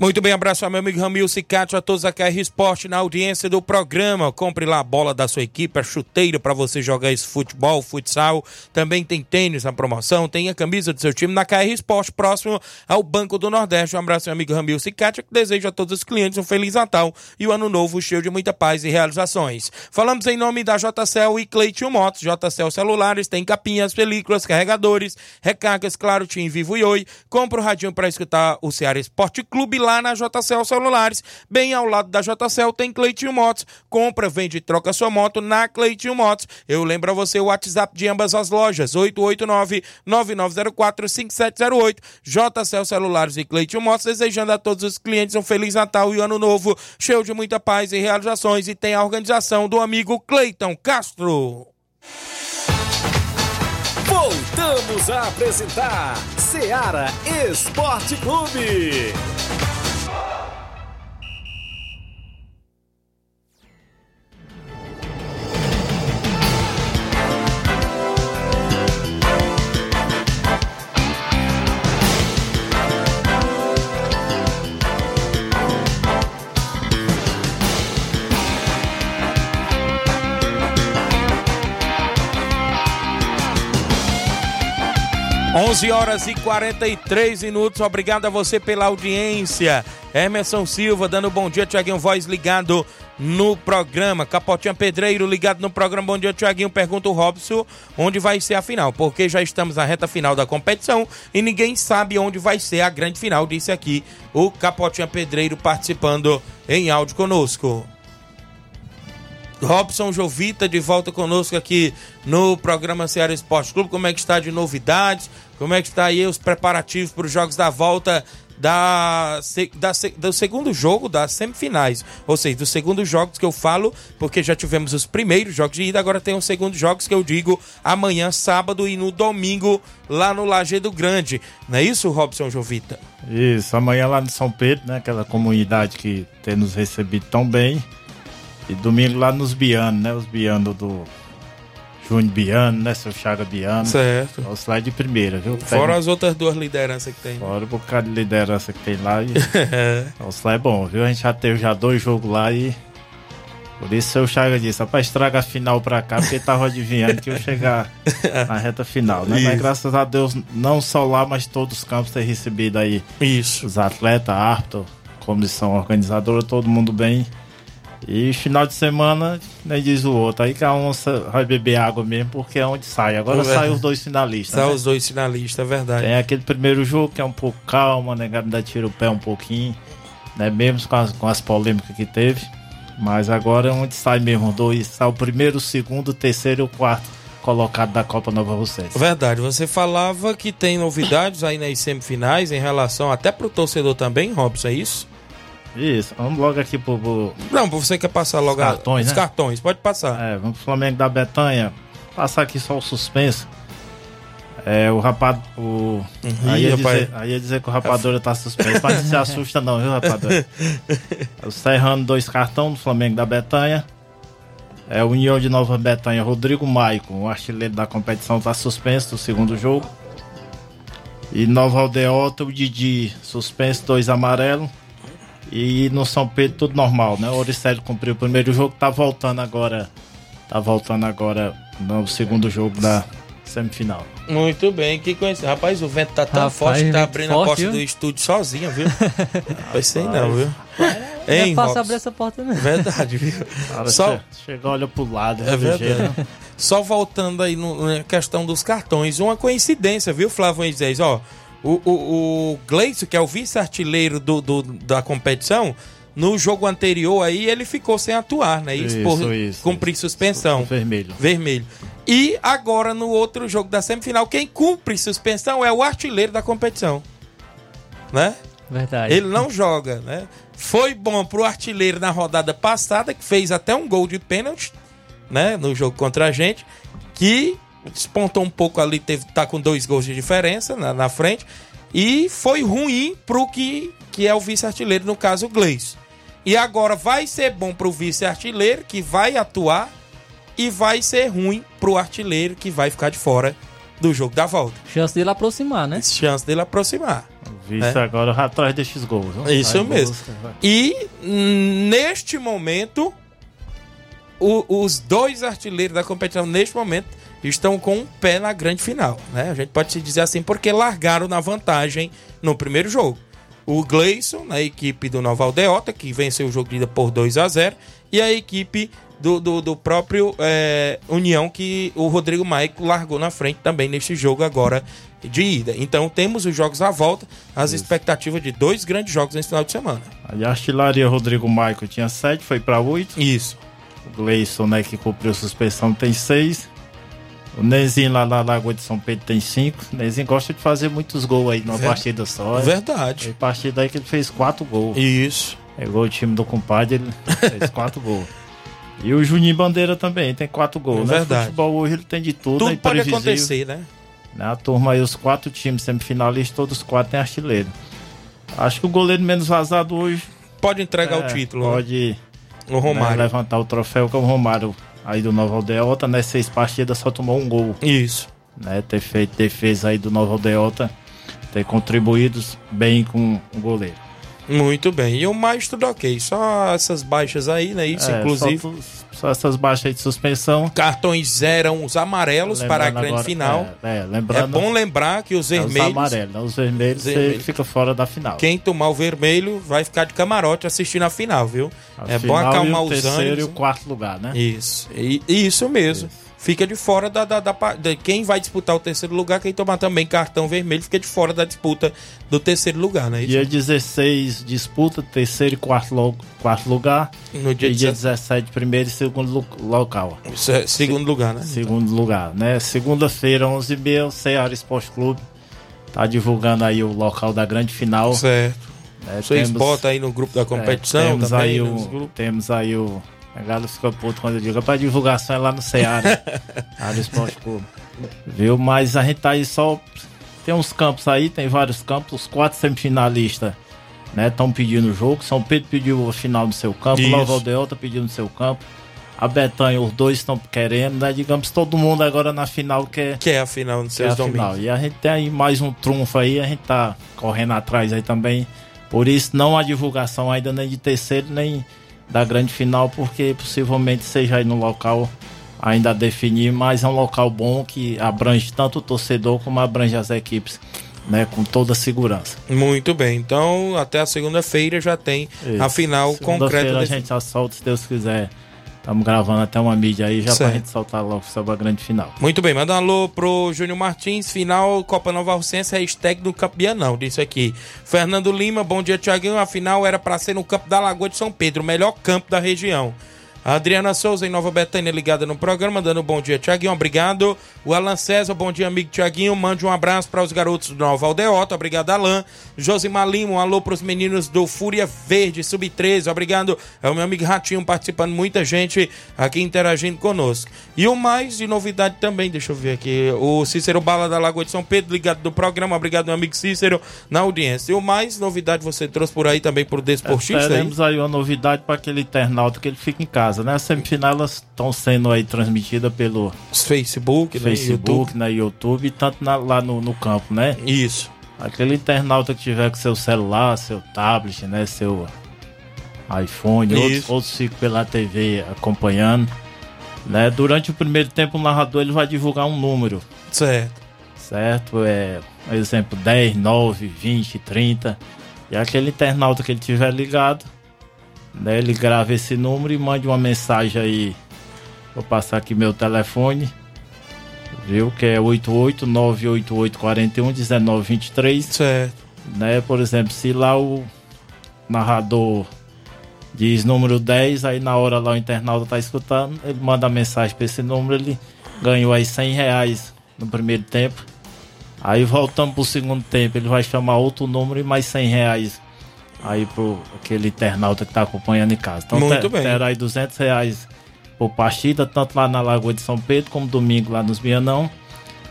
Muito bem, abraço ao meu amigo Ramil Cicatio, a todos a KR Esporte na audiência do programa. Compre lá a bola da sua equipe, a chuteira para você jogar esse futebol, futsal. Também tem tênis na promoção, tem a camisa do seu time na KR Esporte, próximo ao Banco do Nordeste. Um abraço ao meu amigo Ramil Cicatio, que deseja a todos os clientes um Feliz Natal e um Ano Novo cheio de muita paz e realizações. Falamos em nome da JCL e Cleiton Motos. JCL Celulares tem capinhas, películas, carregadores, recargas, claro, Tim Vivo e Oi. Compra o radinho para escutar o Ceará Esporte Clube lá na JCL Celulares, bem ao lado da JCL tem Cleitinho Motos. Compra, vende e troca sua moto na Cleitinho Motos. Eu lembro a você o WhatsApp de ambas as lojas, 889-9904-5708. JCL Celulares e Cleitinho Motos, desejando a todos os clientes um Feliz Natal e Ano Novo, cheio de muita paz e realizações. E tem a organização do amigo Cleiton Castro. Voltamos a apresentar Seara Esporte Clube. 11 horas e 43 minutos. Obrigado a você pela audiência. Emerson Silva dando bom dia, Tiaguinho Voz ligado no programa. Capotinha Pedreiro ligado no programa. Bom dia, Tiaguinho. Pergunta o Robson onde vai ser a final, porque já estamos na reta final da competição e ninguém sabe onde vai ser a grande final, disse aqui o Capotinha Pedreiro participando em áudio conosco. Robson Jovita de volta conosco aqui no programa Ceará Esporte Clube. Como é que está de novidades? Como é que está aí os preparativos para os jogos da volta da, da, do segundo jogo das semifinais? Ou seja, dos segundos jogos que eu falo, porque já tivemos os primeiros jogos de ida, agora tem os segundos jogos que eu digo amanhã, sábado e no domingo lá no Lajeado Grande. Não é isso, Robson Jovita? Isso, amanhã lá no São Pedro, né? Aquela comunidade que tem nos recebido tão bem. E domingo lá nos Bianos, né? Os Bianos do Júnior Biano, né? Seu Chaga Biano. Certo. Os lá de primeira, viu? Fora as outras duas lideranças que tem. Fora o bocado de liderança que tem lá. E... Os lá é bom, viu? A gente já teve já dois jogos lá e. Por isso seu Chaga disse, rapaz, estraga a final pra cá, porque tava adivinhando que eu chegar na reta final, né? Mas graças a Deus, não só lá, mas todos os campos ter recebido aí. Isso. Os atletas, árbitro, comissão organizadora, todo mundo bem. E final de semana, nem diz o outro. Aí que a onça vai beber água mesmo, porque é onde sai. Agora sai os dois finalistas. Sai né? os dois finalistas, é verdade. Tem aquele primeiro jogo que é um pouco calma, né? Ainda tira o pé um pouquinho, né? Mesmo com as, com as polêmicas que teve. Mas agora é onde sai mesmo. Dois, sai o primeiro, o segundo, o terceiro e o quarto colocado da Copa Nova Rocense. Verdade, você falava que tem novidades aí nas semifinais em relação até pro torcedor também, Robson, é isso? Isso, vamos logo aqui pro. pro... Não, você quer passar logo os cartões, a... né? Os cartões, pode passar. É, vamos pro Flamengo da Betanha. Passar aqui só o suspenso. É, o rapaz. O... Uhum, aí, ia rapaz. dizer, aí ia dizer que o rapadura tá suspenso. Mas não se assusta, não, viu, rapadura? o Serrano, dois cartões do Flamengo da Betanha. É o União de Nova Betanha, Rodrigo Maicon, o artilheiro da competição, tá suspenso do segundo jogo. E Nova Aldeota, o Didi, suspenso, dois amarelo. E no São Pedro tudo normal, né? O Oricélio cumpriu o primeiro jogo, tá voltando agora. Tá voltando agora no segundo jogo da semifinal. Muito bem, que coincidência. Rapaz, o vento tá tão Rapaz, forte que tá abrindo a forte, porta viu? do estúdio sozinho, viu? Pensei não, viu? Não Hein, é fácil Robson? abrir essa porta, não. Verdade, viu? Cara, Só, che- Chega, olha pro lado, é verdade. né? Só voltando aí no- na questão dos cartões, uma coincidência, viu, Flávio Moisés? Ó, o, o, o Gleison, que é o vice-artilheiro do, do- da competição, no jogo anterior aí ele ficou sem atuar, né? Isso, Isso, por isso, cumprir suspensão. Vermelho. Vermelho. E agora, no outro jogo da semifinal, quem cumpre suspensão é o artilheiro da competição. Né? Verdade. Ele não joga, né? Foi bom pro artilheiro na rodada passada, que fez até um gol de pênalti, né? No jogo contra a gente, que despontou um pouco ali, teve, tá com dois gols de diferença na, na frente. E foi ruim pro que, que é o vice-artilheiro, no caso o Gleis. E agora vai ser bom pro vice-artilheiro, que vai atuar, e vai ser ruim pro artilheiro, que vai ficar de fora do jogo da volta. Chance dele aproximar, né? Chance dele aproximar. Visto É. agora vai atrás desses gols. Isso mesmo. busca, vai. E hum, neste momento, o- os dois artilheiros da competição, neste momento, estão com um pé na grande final. Né? A gente pode se dizer assim, porque largaram na vantagem no primeiro jogo. o Gleison, na equipe do Nova Aldeota, que venceu o jogo de ida por 2 a 0 e a equipe do, do, do próprio é, União, que o Rodrigo Maico largou na frente também neste jogo agora de ida. Então temos os jogos à volta, as expectativas de dois grandes jogos nesse final de semana. A artilharia Rodrigo Maico tinha 7, foi para 8. Isso. O Gleison, né, que cumpriu suspensão, tem 6. O Nezinho lá na Lagoa de São Pedro tem 5. O Nezinho gosta de fazer muitos gols aí numa partida só. Verdade. Tem partida aí que ele fez 4 gols. Isso. Pegou o time do compadre, ele fez 4 gols. E o Juninho Bandeira também tem 4 gols, É né? verdade. Futebol hoje ele tem de tudo, Tudo é pode acontecer, né? Né, A turma aí, os quatro times semifinalistas, todos os quatro têm artilheiro. Acho que o goleiro menos vazado hoje. Pode entregar é, o título. né? Pode O Romário. né, levantar o troféu, que é o Romário aí do Nova Aldeota, né? Seis partidas só tomou um gol. Isso. Né, ter feito defesa aí do Nova Aldeota, ter contribuído bem com o goleiro. Muito bem. E o mais tudo ok. Só essas baixas aí, né? Isso, É, inclusive. Só, só essas baixas aí de suspensão. Cartões eram os amarelos para a Lembrando grande agora- final. É, é, lembrando- É bom lembrar que os É, os vermelhos. amarelos, né? Os vermelhos você Vermelho. fica fora da final. Quem tomar o vermelho vai ficar de camarote assistindo a final, viu? A é bom final acalmar e o os terceiro ânimos. e o quarto lugar, né? Isso, e, isso mesmo. Fica de fora da, da, da, da- Quem vai disputar o terceiro lugar, quem tomar também cartão vermelho, fica de fora da disputa do terceiro lugar, né? Dia 16 disputa, terceiro e quarto, lo- quarto lugar. No dia e dia 17, 17, primeiro e segundo lo- local. É segundo lugar, né? Segundo lugar, né? Segunda-feira, 11h30, o Ceará Esporte Clube tá divulgando aí o local da grande final. Certo. Né, Vocês temos- botam aí no grupo da competição é, temos também, aí nos o. Temos aí o... A galera fica puto quando eu digo, para divulgação é lá no Ceará. Ceará Esporte Clube. Viu? Mas a gente tá aí só... Tem uns campos aí, tem vários campos. Os quatro semifinalistas né? Estão pedindo o jogo. São Pedro pediu a final no seu campo, Isso. Nova Aldeota pediu no seu campo. A Betanha, os dois estão querendo, né? Digamos, todo mundo agora na final quer. Que é a final nos quer a seus final. domingos. E a gente tem aí mais um trunfo aí, a gente tá correndo atrás aí também. Por isso, não há divulgação ainda nem de terceiro, nem da grande final, porque possivelmente seja aí no local ainda a definir, mas é um local bom que abrange tanto o torcedor como abrange as equipes, né? Com toda a segurança. Muito bem. Então, até a segunda-feira já tem a Isso. final concreta. Segunda-feira a gente já solta, se Deus quiser. Estamos gravando até uma mídia aí já Certo. pra gente soltar logo sobre a grande final. Muito bem, manda um alô pro Júnior Martins, final Copa Nova Rocense, hashtag do campeão, disse aqui. Fernando Lima, bom dia, Tiaguinho. A final era pra ser no campo da Lagoa de São Pedro, o melhor campo da região. A Adriana Souza, em Nova Betânia, ligada no programa, dando um bom dia, Tiaguinho, obrigado. O Alan César, bom dia, amigo Tiaguinho. Mande um abraço para os garotos do Nova Aldeota, obrigado, Alan. Josimar Lima, um alô para os meninos do Fúria Verde, Sub-13, obrigado. É o meu amigo Ratinho participando, muita gente aqui interagindo conosco. E o mais de novidade também, deixa eu ver aqui, o Cícero Bala da Lagoa de São Pedro, ligado do programa, obrigado, meu amigo Cícero, na audiência. E o mais novidade você trouxe por aí também pro Desportista, hein? Teremos aí uma novidade para aquele internauta que ele fica em casa, né? As semifinais estão sendo aí transmitidas pelo Facebook, né? Facebook, na YouTube, e tanto na- lá no, no campo, né? Isso. Aquele internauta que tiver com seu celular, seu tablet, né? Seu iPhone, outros, Isso. outros ficam pela TV acompanhando. Né? Durante o primeiro tempo, o narrador ele vai divulgar um número. Certo. Certo? É, por exemplo, 10, 9, 20, 30. E aquele internauta que ele tiver ligado, né? Ele grava esse número e mande uma mensagem aí. Vou passar aqui meu telefone. Viu? Que é 88988411923. Certo. Né? Por exemplo, se lá o narrador diz número 10, aí na hora lá o internauta tá escutando, ele manda a mensagem para esse número, ele ganhou aí 100 reais no primeiro tempo. Aí voltamos pro segundo tempo, ele vai chamar outro número e mais 100 reais aí pro aquele internauta que tá acompanhando em casa. Então Muito bem. terá aí 200 reais por partida, tanto lá na Lagoa de São Pedro como domingo lá nos Bianão.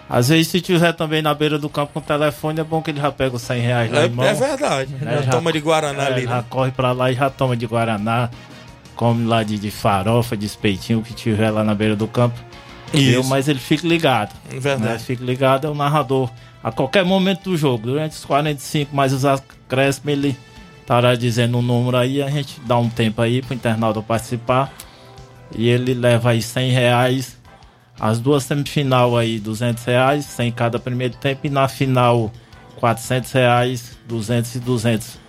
Às vezes, se tiver também na beira do campo com o telefone, é bom que ele já pega os 100 reais lá É, em mão. é verdade. né? Já toma de Guaraná é, ali. Já né? corre pra lá e já toma de Guaraná. Come lá de, de farofa, de espetinho, que tiver lá na beira do campo. Isso. Mas ele fica ligado. Verdade. Né? Fica ligado, é o narrador. A qualquer momento do jogo, durante os 45 mais os acréscimos, ele estará dizendo um número aí, a gente dá um tempo aí pro internauta participar. E ele leva aí 100 reais. As duas semifinal aí, 200 reais, 100 cada primeiro tempo. E na final, 400 reais, 200 e 200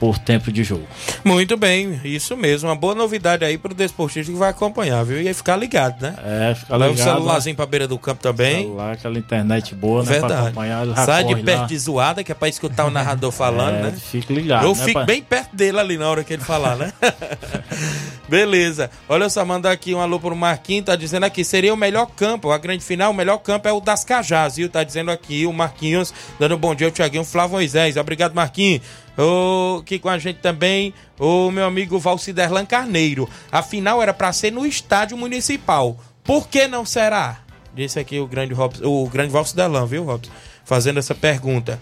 por tempo de jogo. Muito bem, isso mesmo. Uma boa novidade aí pro desportista que vai acompanhar, viu? E aí ficar ligado, né? É, fica Leva ligado. o celularzinho pra beira do campo também. Celular, aquela internet boa, né? Pra Verdade. acompanhar. ele já Sai de perto lá. de zoada, que é pra escutar o narrador falando, É, né? Fique ligado. Eu né, fico bem perto dele ali na hora que ele falar, né? Beleza. Olha só, mandar aqui um alô pro Marquinhos, tá dizendo aqui, seria o melhor campo, a grande final, o melhor campo é o das Cajás, viu? Tá dizendo aqui o Marquinhos, dando um bom dia ao Tiaguinho Flávio Moisés. Obrigado, Marquinhos. O, aqui com a gente também, o meu amigo Valciderlan Carneiro. A final era pra ser no estádio municipal. Por que não será? Disse aqui o grande, Robson, o grande Valciderlan, viu, Robson? Fazendo essa pergunta.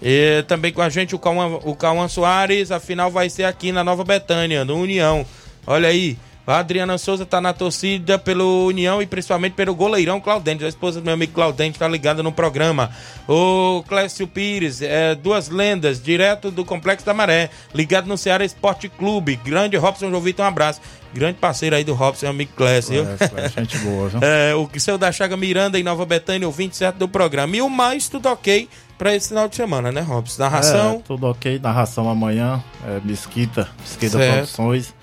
E também com a gente o Cauã, o Cauã Soares, a final vai ser aqui na Nova Betânia, no União. Olha aí, a Adriana Souza tá na torcida pelo União e principalmente pelo goleirão Claudente. A esposa do meu amigo Claudente tá ligada no programa. O Clécio Pires, é, duas lendas, direto do Complexo da Maré, ligado no Ceará Esporte Clube. Grande Robson João Vitor, um abraço. Grande parceiro aí do Robson, amigo Clécio. viu? É, Clécio, gente boa, viu? É, o seu da Chaga Miranda em Nova Betânia, o 27 do programa. E o mais tudo ok pra esse final de semana, né, Robson? Narração. É, tudo ok. Narração amanhã. É, Mesquita, Mesquita Certo. Produções.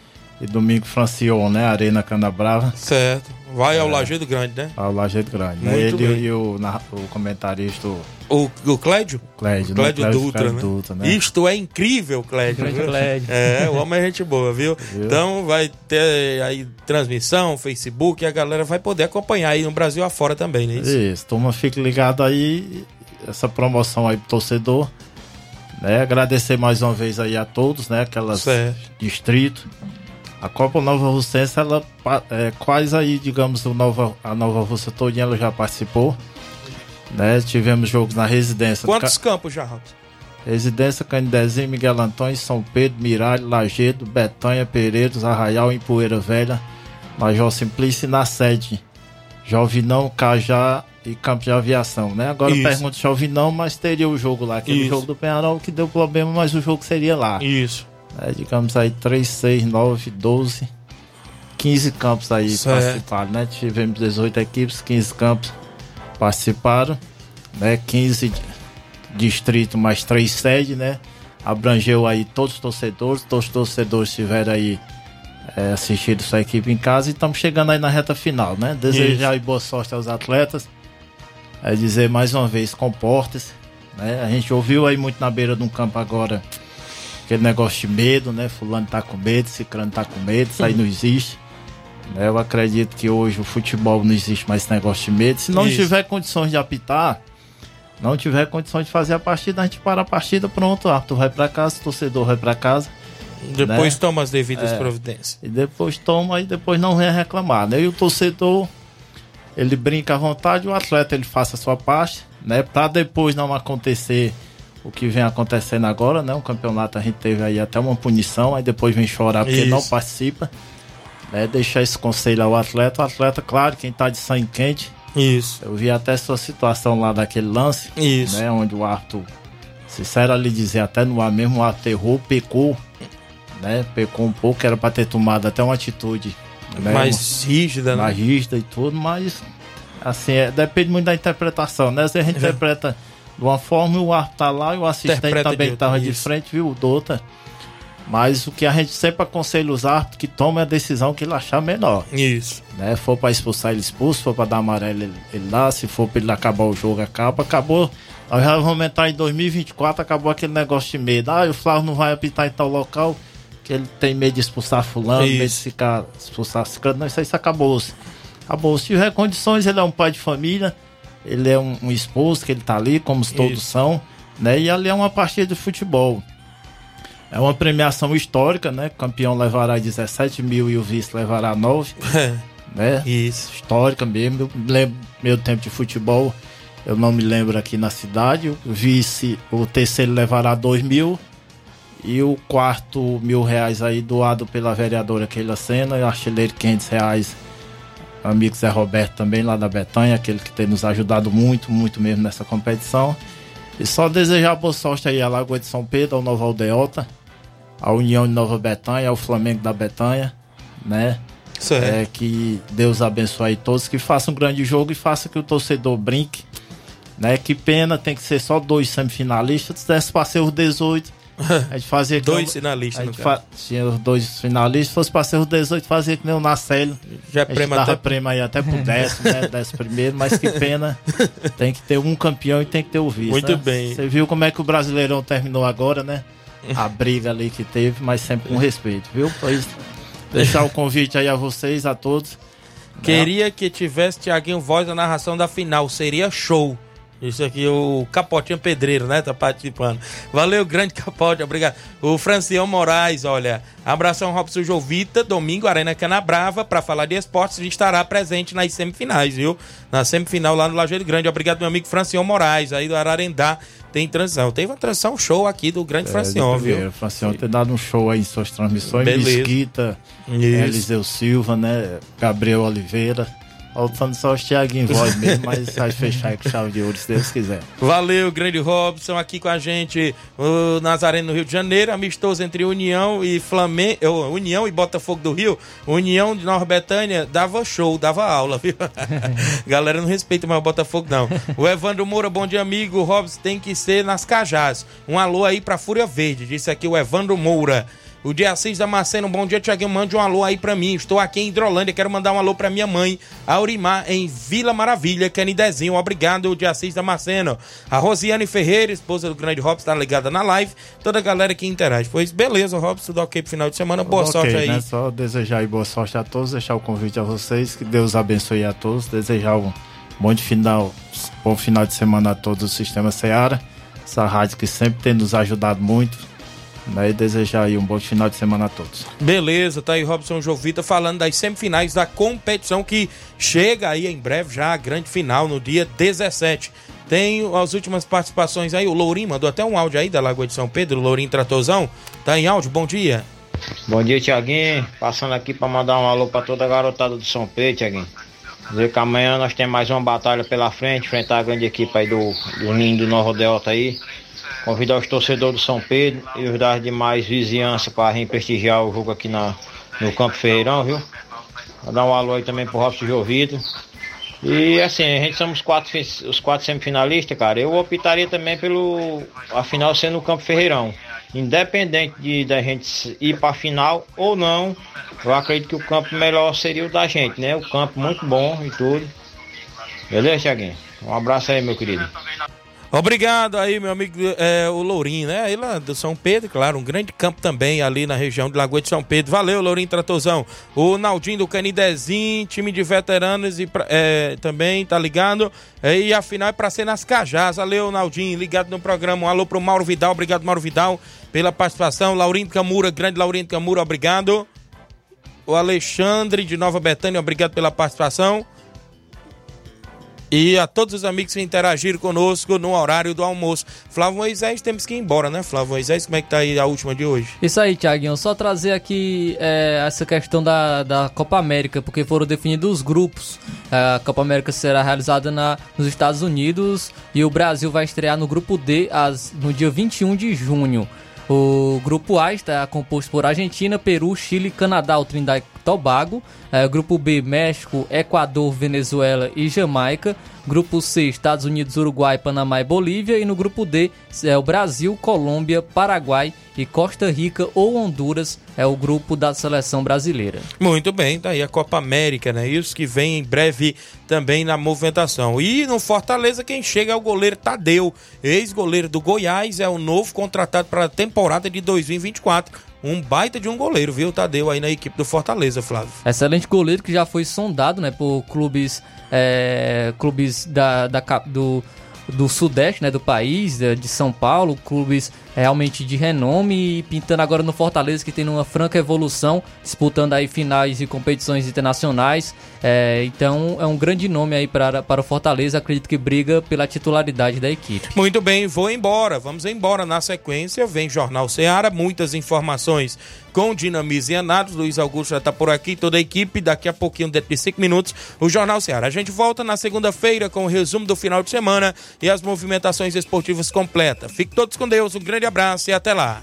E domingo Francion, né? Arena Canabrava. Certo. Vai ao É. Lajeado Grande, né? Ao Lajeado Grande. Né? Muito Ele bem. e o, narra- o comentarista, o O, o Clédio? Clédio, O Clédio né? Dutra, Clédio né? Dutra, né? Isto é incrível, Clédio. Grande viu? Clédio. É, o homem é gente boa, viu? Então vai ter aí transmissão, Facebook, e a galera vai poder acompanhar aí no Brasil afora também, né? Isso. Isso, turma, fique ligado aí. Essa promoção aí pro torcedor. Né? Agradecer mais uma vez aí a todos, né? Aquelas Certo. distrito. A Copa Nova Russense, ela é, quase aí, digamos, o Nova, a Nova Rússia todinha ela já participou. Né? Tivemos jogos na residência. Quantos Ca- campos já, Robson? Residência Candezinho, Miguel Antônio, São Pedro, Miralho, Lagedo, Betanha, Pereiros, Arraial, em Poeira Velha, Major Simplício e na sede. Jovinão, Cajá e Campo de Aviação, né? Agora eu Isso. pergunto Jovinão, mas teria o jogo lá, aquele Isso. jogo do Penharol que deu problema, mas o jogo seria lá. Isso. É, digamos aí 3, 6, 9, 12, 15 campos aí Certo. participaram, né? Tivemos 18 equipes, 15 campos participaram, né? 15 di- distritos mais 3 sedes, né? Abrangeu aí todos os torcedores, todos os torcedores tiveram aí é, assistido sua equipe em casa e estamos chegando aí na reta final, né? Desejar aí boa sorte aos atletas. É dizer mais uma vez, comporte-se. Né? A gente ouviu aí muito na beira de um campo agora aquele negócio de medo, né? Fulano tá com medo, Cicrano tá com medo, isso aí não existe. Né? Eu acredito que hoje o futebol não existe mais esse negócio de medo. Se não Isso. tiver condições de apitar, não tiver condições de fazer a partida, a gente para a partida, pronto, o árbitro vai para casa, o torcedor vai para casa. Depois né? toma as devidas É. providências. E depois toma e depois não vem reclamar, né? E o torcedor, ele brinca à vontade, o atleta ele faça a sua parte, né? Pra depois não acontecer o que vem acontecendo agora, né? O campeonato a gente teve aí até uma punição, aí depois vem chorar porque Isso. não participa. Né? Deixar esse conselho ao atleta. O atleta, claro, quem tá de sangue quente. Isso. Eu vi até sua situação lá daquele lance. Isso. Né? Onde o árbitro, sincero lhe dizer, até no ar mesmo, o árbitro errou, pecou. Né? Pecou um pouco, era pra ter tomado até uma atitude né? Mais rígida, né? mais rígida e tudo, mas assim, é, depende muito da interpretação, né? Se a gente interpreta de uma forma o árbitro tá lá e o assistente Interpreta de também estava de isso. frente, viu? O Dota. Mas o que a gente sempre aconselha os árbitros que tomem a decisão que ele achar melhor. Isso. Né? For pra expulsar ele expulso, se for pra dar amarelo ele, ele dá, se for pra ele acabar o jogo, acaba. Acabou. Nós já vamos entrar em 2024, acabou aquele negócio de medo. Ah, o Flávio não vai apitar em tal local, que ele tem medo de expulsar fulano, medo de Isso. ficar expulsar ciclano. Não, isso aí acabou-se. Acabou. Se tiver condições, ele é um pai de família, ele é um, um esposo que ele tá ali, como todos Isso. são, né? E ali é uma partida de futebol. É uma premiação histórica, né? O campeão levará 17 mil e o vice levará 9. né? Isso. Histórica mesmo. Eu lembro meu tempo de futebol. Eu não me lembro aqui na cidade. O vice, o terceiro levará 2 mil. E o quarto mil reais aí doado pela vereadora Keila Sena. E o artilheiro 500 reais. Amigo Zé Roberto também lá da Betanha, aquele que tem nos ajudado muito, muito mesmo nessa competição. E só desejar boa sorte aí à Lagoa de São Pedro, ao Nova Aldeota, à União de Nova Betanha, ao Flamengo da Betanha, né? Certo. É, que Deus abençoe aí todos, que façam um grande jogo e faça que o torcedor brinque, né? Que pena, tem que ser só dois semifinalistas, se desse para ser os 18, A gente fazia Dois finalistas, a gente fa- Tinha os dois finalistas. Se fosse pra ser os 18, fazia que nem o Nacélio. Já é A gente prêmio dava até- prêmio aí até pro décimo, né? Décimo primeiro, mas que pena. Tem que ter um campeão e tem que ter o vice. Muito né? bem. Você viu como é que o Brasileirão terminou agora, né? A briga ali que teve, mas sempre com respeito, viu? Pois deixar o convite aí a vocês, a todos. Queria que tivesse Tiaguinho Voz na narração da final, seria show. Isso aqui, o Capotinho Pedreiro, né? Tá participando. Valeu, grande Capote, obrigado. O Francião Moraes, olha. Abração, Robson Jovita. Domingo, Arena Canabrava, para falar de esportes. A gente estará presente nas semifinais, viu? Na semifinal lá no Lajeiro Grande. Obrigado, meu amigo Francião Moraes, aí do Ararendá. Tem transição. Teve uma transição show aqui do grande Francião, É, primeiro. viu? Francião tem dado um show aí em suas transmissões. Beleza. Mesquita, Isso. Eliseu Silva, né? Gabriel Oliveira. Faltando só os Thiaguinho Voz mesmo, mas vai fechar aí com chave de ouro, se Deus quiser. Valeu, grande Robson, aqui com a gente, o Nazareno no Rio de Janeiro, amistoso entre União e Flamengo, União e Botafogo do Rio, União de Nova Betânia dava show, dava aula, viu? Galera não respeita mais o Botafogo não. O Evandro Moura, bom dia amigo, o Robson tem que ser nas Cajás. Um alô aí pra Fúria Verde, disse aqui o Evandro Moura. O dia Assis Damasceno, bom dia, Tiaguinho. Mande um alô aí pra mim. Estou aqui em Hidrolândia. Quero mandar um alô pra minha mãe, Aurimar, em Vila Maravilha, Canidezinho. Obrigado, dia Assis Damasceno. A Rosiane Ferreira, esposa do grande Robson, tá ligada na live. Toda a galera que interage. Pois beleza, Robson, tudo ok pro final de semana. Boa Ok, sorte aí. Né? Só desejar aí boa sorte a todos, deixar o convite a vocês, que Deus abençoe a todos, desejar um bom final, bom final de semana a todos do Sistema Seara, essa rádio que sempre tem nos ajudado muito, né? E desejar aí um bom final de semana a todos. Beleza, tá aí Robson Jovita falando das semifinais da competição que chega aí em breve já a grande final no dia 17. Tem as últimas participações aí, o Lourinho mandou até um áudio aí da Lagoa de São Pedro, o Lourinho Tratozão. Tá em áudio, bom dia. Bom dia, Tiaguinho. Passando aqui para mandar um alô para toda a garotada do São Pedro, Tiaguinho. Dizer que amanhã nós temos mais uma batalha pela frente, enfrentar a grande equipe aí do, do Ninho do Nova Delta aí. Convidar os torcedores do São Pedro e os das demais vizinhanças para prestigiar o jogo aqui na, no Campo Ferreirão, viu? Mandar um alô aí também pro Robson Jovito. E assim, a gente somos quatro, os quatro semifinalistas, cara. Eu optaria também pelo a final sendo no Campo Ferreirão. Independente de da gente ir para a final ou não, eu acredito que o campo melhor seria o da gente, né? O campo muito bom e tudo. Beleza, Thiaguinho? Um abraço aí, meu querido. Obrigado aí, meu amigo, é, o Lourinho, né? Aí lá do São Pedro, claro, um grande campo também ali na região de Lagoa de São Pedro. Valeu, Lourinho Tratozão. O Naldinho do Canidezinho, time de veteranos e é, também, tá ligado? É, e a final é pra ser nas Cajás. Valeu, Naldinho, ligado no programa. Um alô pro Mauro Vidal, obrigado, Mauro Vidal, pela participação. Laurindo Camura, grande Laurindo Camura, obrigado. O Alexandre de Nova Betânia, obrigado pela participação. E a todos os amigos que interagiram conosco no horário do almoço. Flávio Moisés, temos que ir embora, né, Flávio Moisés? Como é que tá aí a última de hoje? Isso aí, Thiaguinho. Só trazer aqui é, essa questão da, da Copa América, porque foram definidos os grupos. É, A Copa América será realizada na, nos Estados Unidos e o Brasil vai estrear no grupo D as, no dia 21 de junho. O grupo A está composto por Argentina, Peru, Chile, Canadá, o Trindade Tobago. É, grupo B, México, Equador, Venezuela e Jamaica. Grupo C, Estados Unidos, Uruguai, Panamá e Bolívia. E no grupo D, é o Brasil, Colômbia, Paraguai e Costa Rica ou Honduras. É o grupo da seleção brasileira. Muito bem, tá aí a Copa América, né? Isso que vem em breve também na movimentação. E no Fortaleza, quem chega é o goleiro Tadeu, ex-goleiro do Goiás, é o novo contratado para a temporada de 2024. Um baita de um goleiro, viu, Tadeu, aí na equipe do Fortaleza, Flávio. Excelente goleiro que já foi sondado né, por clubes, é, clubes da, da do, do sudeste né, do país, de São Paulo, clubes realmente de renome e pintando agora no Fortaleza que tem uma franca evolução, disputando aí finais e competições internacionais. É, então é um grande nome aí para, para o Fortaleza, acredito que briga pela titularidade da equipe. Muito bem, vou embora. Vamos embora. Na sequência, vem Jornal Ceará, muitas informações com Dinamize e Anados. Luiz Augusto já está por aqui, toda a equipe. Daqui a pouquinho, dentro de cinco minutos, o Jornal Ceará. A gente volta na segunda-feira com o resumo do final de semana e as movimentações esportivas completas. Fiquem todos com Deus, um grande abraço e até lá.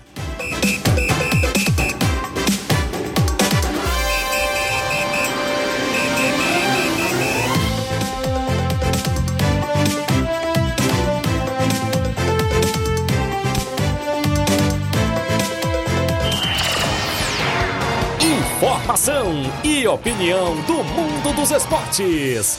Informação e opinião do mundo dos esportes.